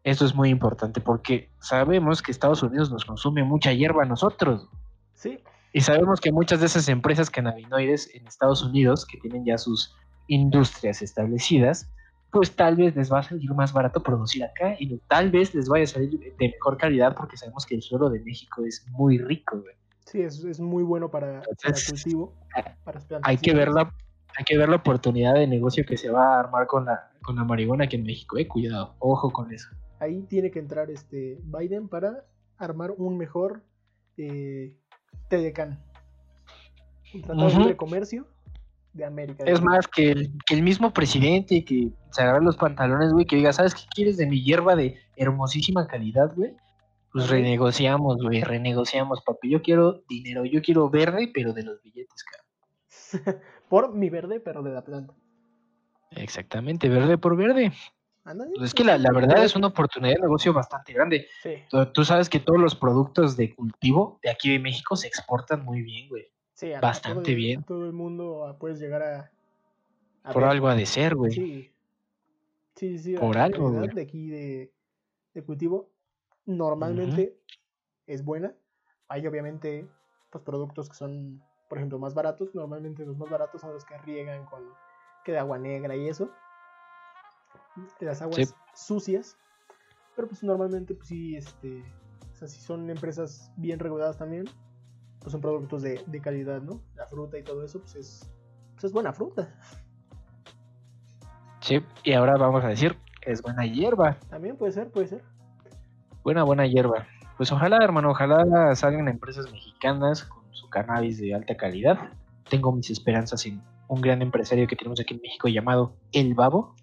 Esto es muy importante porque sabemos que Estados Unidos nos consume mucha hierba a nosotros. sí, Y sabemos que muchas de esas empresas cannabinoides en Estados Unidos, que tienen ya sus industrias establecidas, pues tal vez les va a salir más barato producir acá y tal vez les vaya a salir de mejor calidad porque sabemos que el suelo de México es muy rico. güey. sí, es, es muy bueno para, para Entonces, cultivo. ah, Para Hay que ver la, hay que ver la oportunidad de negocio que se va a armar con la, con la marihuana aquí en México. Eh, cuidado, ojo con eso. Ahí tiene que entrar este Biden para armar un mejor eh, TDCAN. Un tratado de comercio de América. Es más, que el, que el mismo presidente que se agarre los pantalones, güey, que diga, ¿sabes qué quieres de mi hierba de hermosísima calidad, güey? Pues renegociamos, güey, renegociamos, papi. Yo quiero dinero, yo quiero verde, pero de los billetes, cabrón. Por mi verde, pero de la planta. Exactamente, verde por verde. Pues es que la, la verdad es una oportunidad de negocio bastante grande. Sí, Tú- Tú sabes que todos los productos de cultivo de aquí de México se exportan muy bien, güey. Sí. a- a Bastante todo bien. todo el mundo ah, puedes llegar a. a Por ver. algo ha de ser, güey. Sí. Sí, sí. Por algo, de aquí de, de cultivo normalmente es buena. Hay obviamente pues, productos que son, por ejemplo, más baratos. Normalmente los más baratos son los que riegan con que de agua negra y eso. Las aguas Sí. sucias. Pero pues normalmente pues sí, este, o sea, si son empresas bien reguladas también, pues son productos de, de calidad, ¿no? La fruta y todo eso, pues es, pues es buena fruta. Sí, y ahora vamos a decir, es buena hierba. También puede ser, puede ser. Buena, buena hierba. Pues ojalá, hermano, ojalá salgan empresas mexicanas con su cannabis de alta calidad. Tengo mis esperanzas en un gran empresario que tenemos aquí en México llamado El Babo.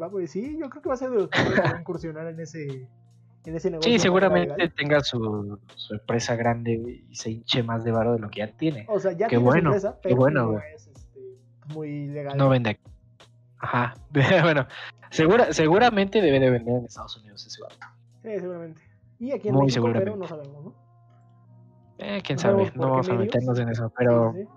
Va, pues sí, yo creo que va a ser de los que va a incursionar en ese, en ese negocio. Sí, seguramente tenga su, su empresa grande y se hinche más de varo de lo que ya tiene. O sea, ya Qué tiene su bueno, qué bueno, no es este, muy legal. No vende aquí. Ajá. bueno, segura, seguramente debe de vender en Estados Unidos ese vato. Sí, seguramente. Y aquí en Muy México, pero seguramente. no sabemos, ¿no? Eh, quién No sabe, no vamos a meternos en eso, pero Sí, sí.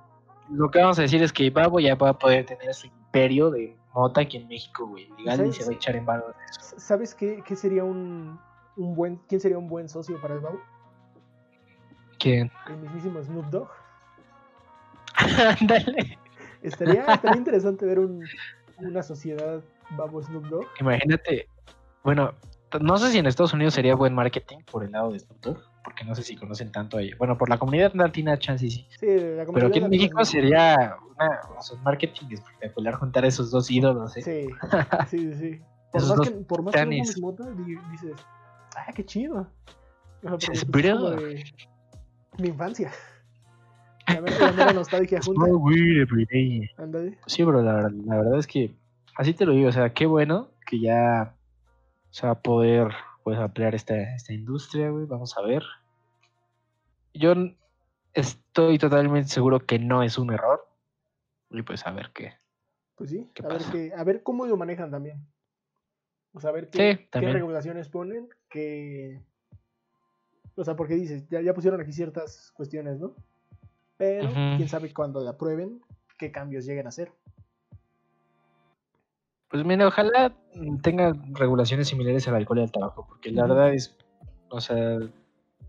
lo que vamos a decir es que Babo ya va a poder tener su imperio de mota aquí en México, güey, legal y se va a echar en varo de eso. ¿Sabes qué, qué sería un, un buen, quién sería un buen socio para el Babo? ¿Quién? El mismísimo Snoop Dogg. Ándale. Estaría, estaría interesante ver un, una sociedad Babo Snoop Dogg. Imagínate, bueno, no sé si en Estados Unidos sería buen marketing por el lado de Snoop Dogg, porque no sé si conocen tanto a ella. Bueno, por la comunidad latina, chance sí. Sí, la Pero aquí en México es- sería una, o sea, un marketing espectacular juntar a esos dos ídolos, ¿eh? Sí, sí, sí. sí. Por más, que, por más que no dices, ah, qué chido. O sea, es mi infancia. La verdad, nostalgia junta. Sí, bro, la, verdad- la verdad es que así te lo digo, o sea, qué bueno que ya se va a poder pues ampliar esta, esta industria, güey, vamos a ver. Yo estoy totalmente seguro que no es un error. Y pues a ver qué. Pues sí, ¿Qué a ver, qué, a ver cómo lo manejan también. O sea, a ver Sí, qué, qué también. regulaciones ponen, qué... O sea, porque dices, ya, ya pusieron aquí ciertas cuestiones, ¿no? Pero Ujú. quién sabe cuando la aprueben, qué cambios lleguen a hacer. Pues mira, ojalá tenga regulaciones similares al alcohol y al tabaco, porque la verdad es, o sea,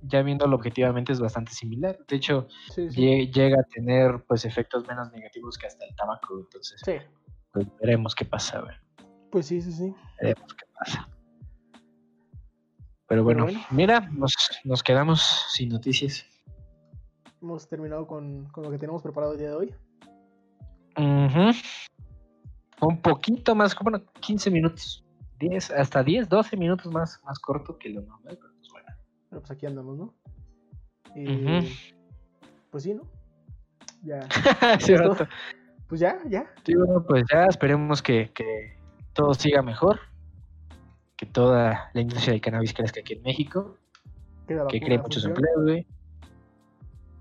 ya viéndolo objetivamente es bastante similar. De hecho, Sí, sí. lle- llega a tener pues efectos menos negativos que hasta el tabaco, entonces Sí, pues, veremos qué pasa, güey. pues sí, sí, sí. Veremos qué pasa. Pero bueno, bueno. mira, nos, nos quedamos sin noticias. Hemos terminado con, con lo que tenemos preparado el día de hoy. Un poquito más, bueno, 15 minutos, 10, hasta 10, 12 minutos más, más corto que lo normal, pero pues bueno. Pero pues aquí andamos, ¿no? Y, Ujú. Pues sí, ¿no? Ya. Sí. Pues ya, ya. Sí, bueno, pues ya esperemos que, que todo siga mejor, que toda la industria del cannabis crezca aquí en México, Que, cree muchos empleos, güey.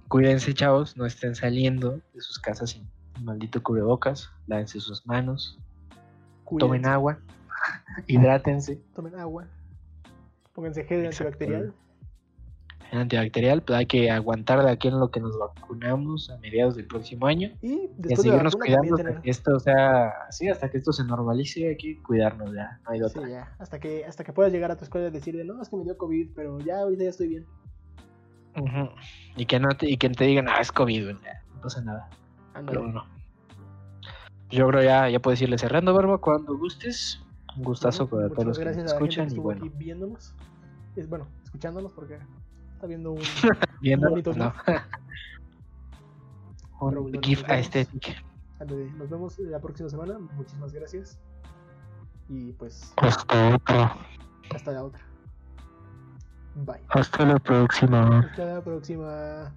Cuídense, chavos, no estén saliendo de sus casas sin maldito cubrebocas, lávense sus manos, tomen agua, hidrátense. Tomen agua. Pónganse gel antibacterial. El antibacterial, pues hay que aguantar de aquí en lo que nos vacunamos a mediados del próximo año. Y después de seguirnos vacuna cuidando hasta que esto sea así, hasta que esto se normalice, hay que cuidarnos ya, no hay de Sí, otra. ya. Hasta que, hasta que puedas llegar a tu escuela y decirle, no, es que me dio COVID, pero ya ahorita ya estoy bien. Y que no te, y que te digan, ah, es COVID, güey, no pasa nada. Pero bueno. Yo creo ya, ya puedes irle cerrando, Barba, cuando gustes. Un gustazo para todos los que nos escuchan y bueno, aquí viéndonos. Es, bueno, escuchándonos porque está viendo un, viendo bonitos, no. Pero un bueno, GIF aesthetic. Nos vemos la próxima semana. Muchísimas gracias. Y pues Hasta otra. hasta la otra. Bye. Hasta la próxima. Hasta la próxima.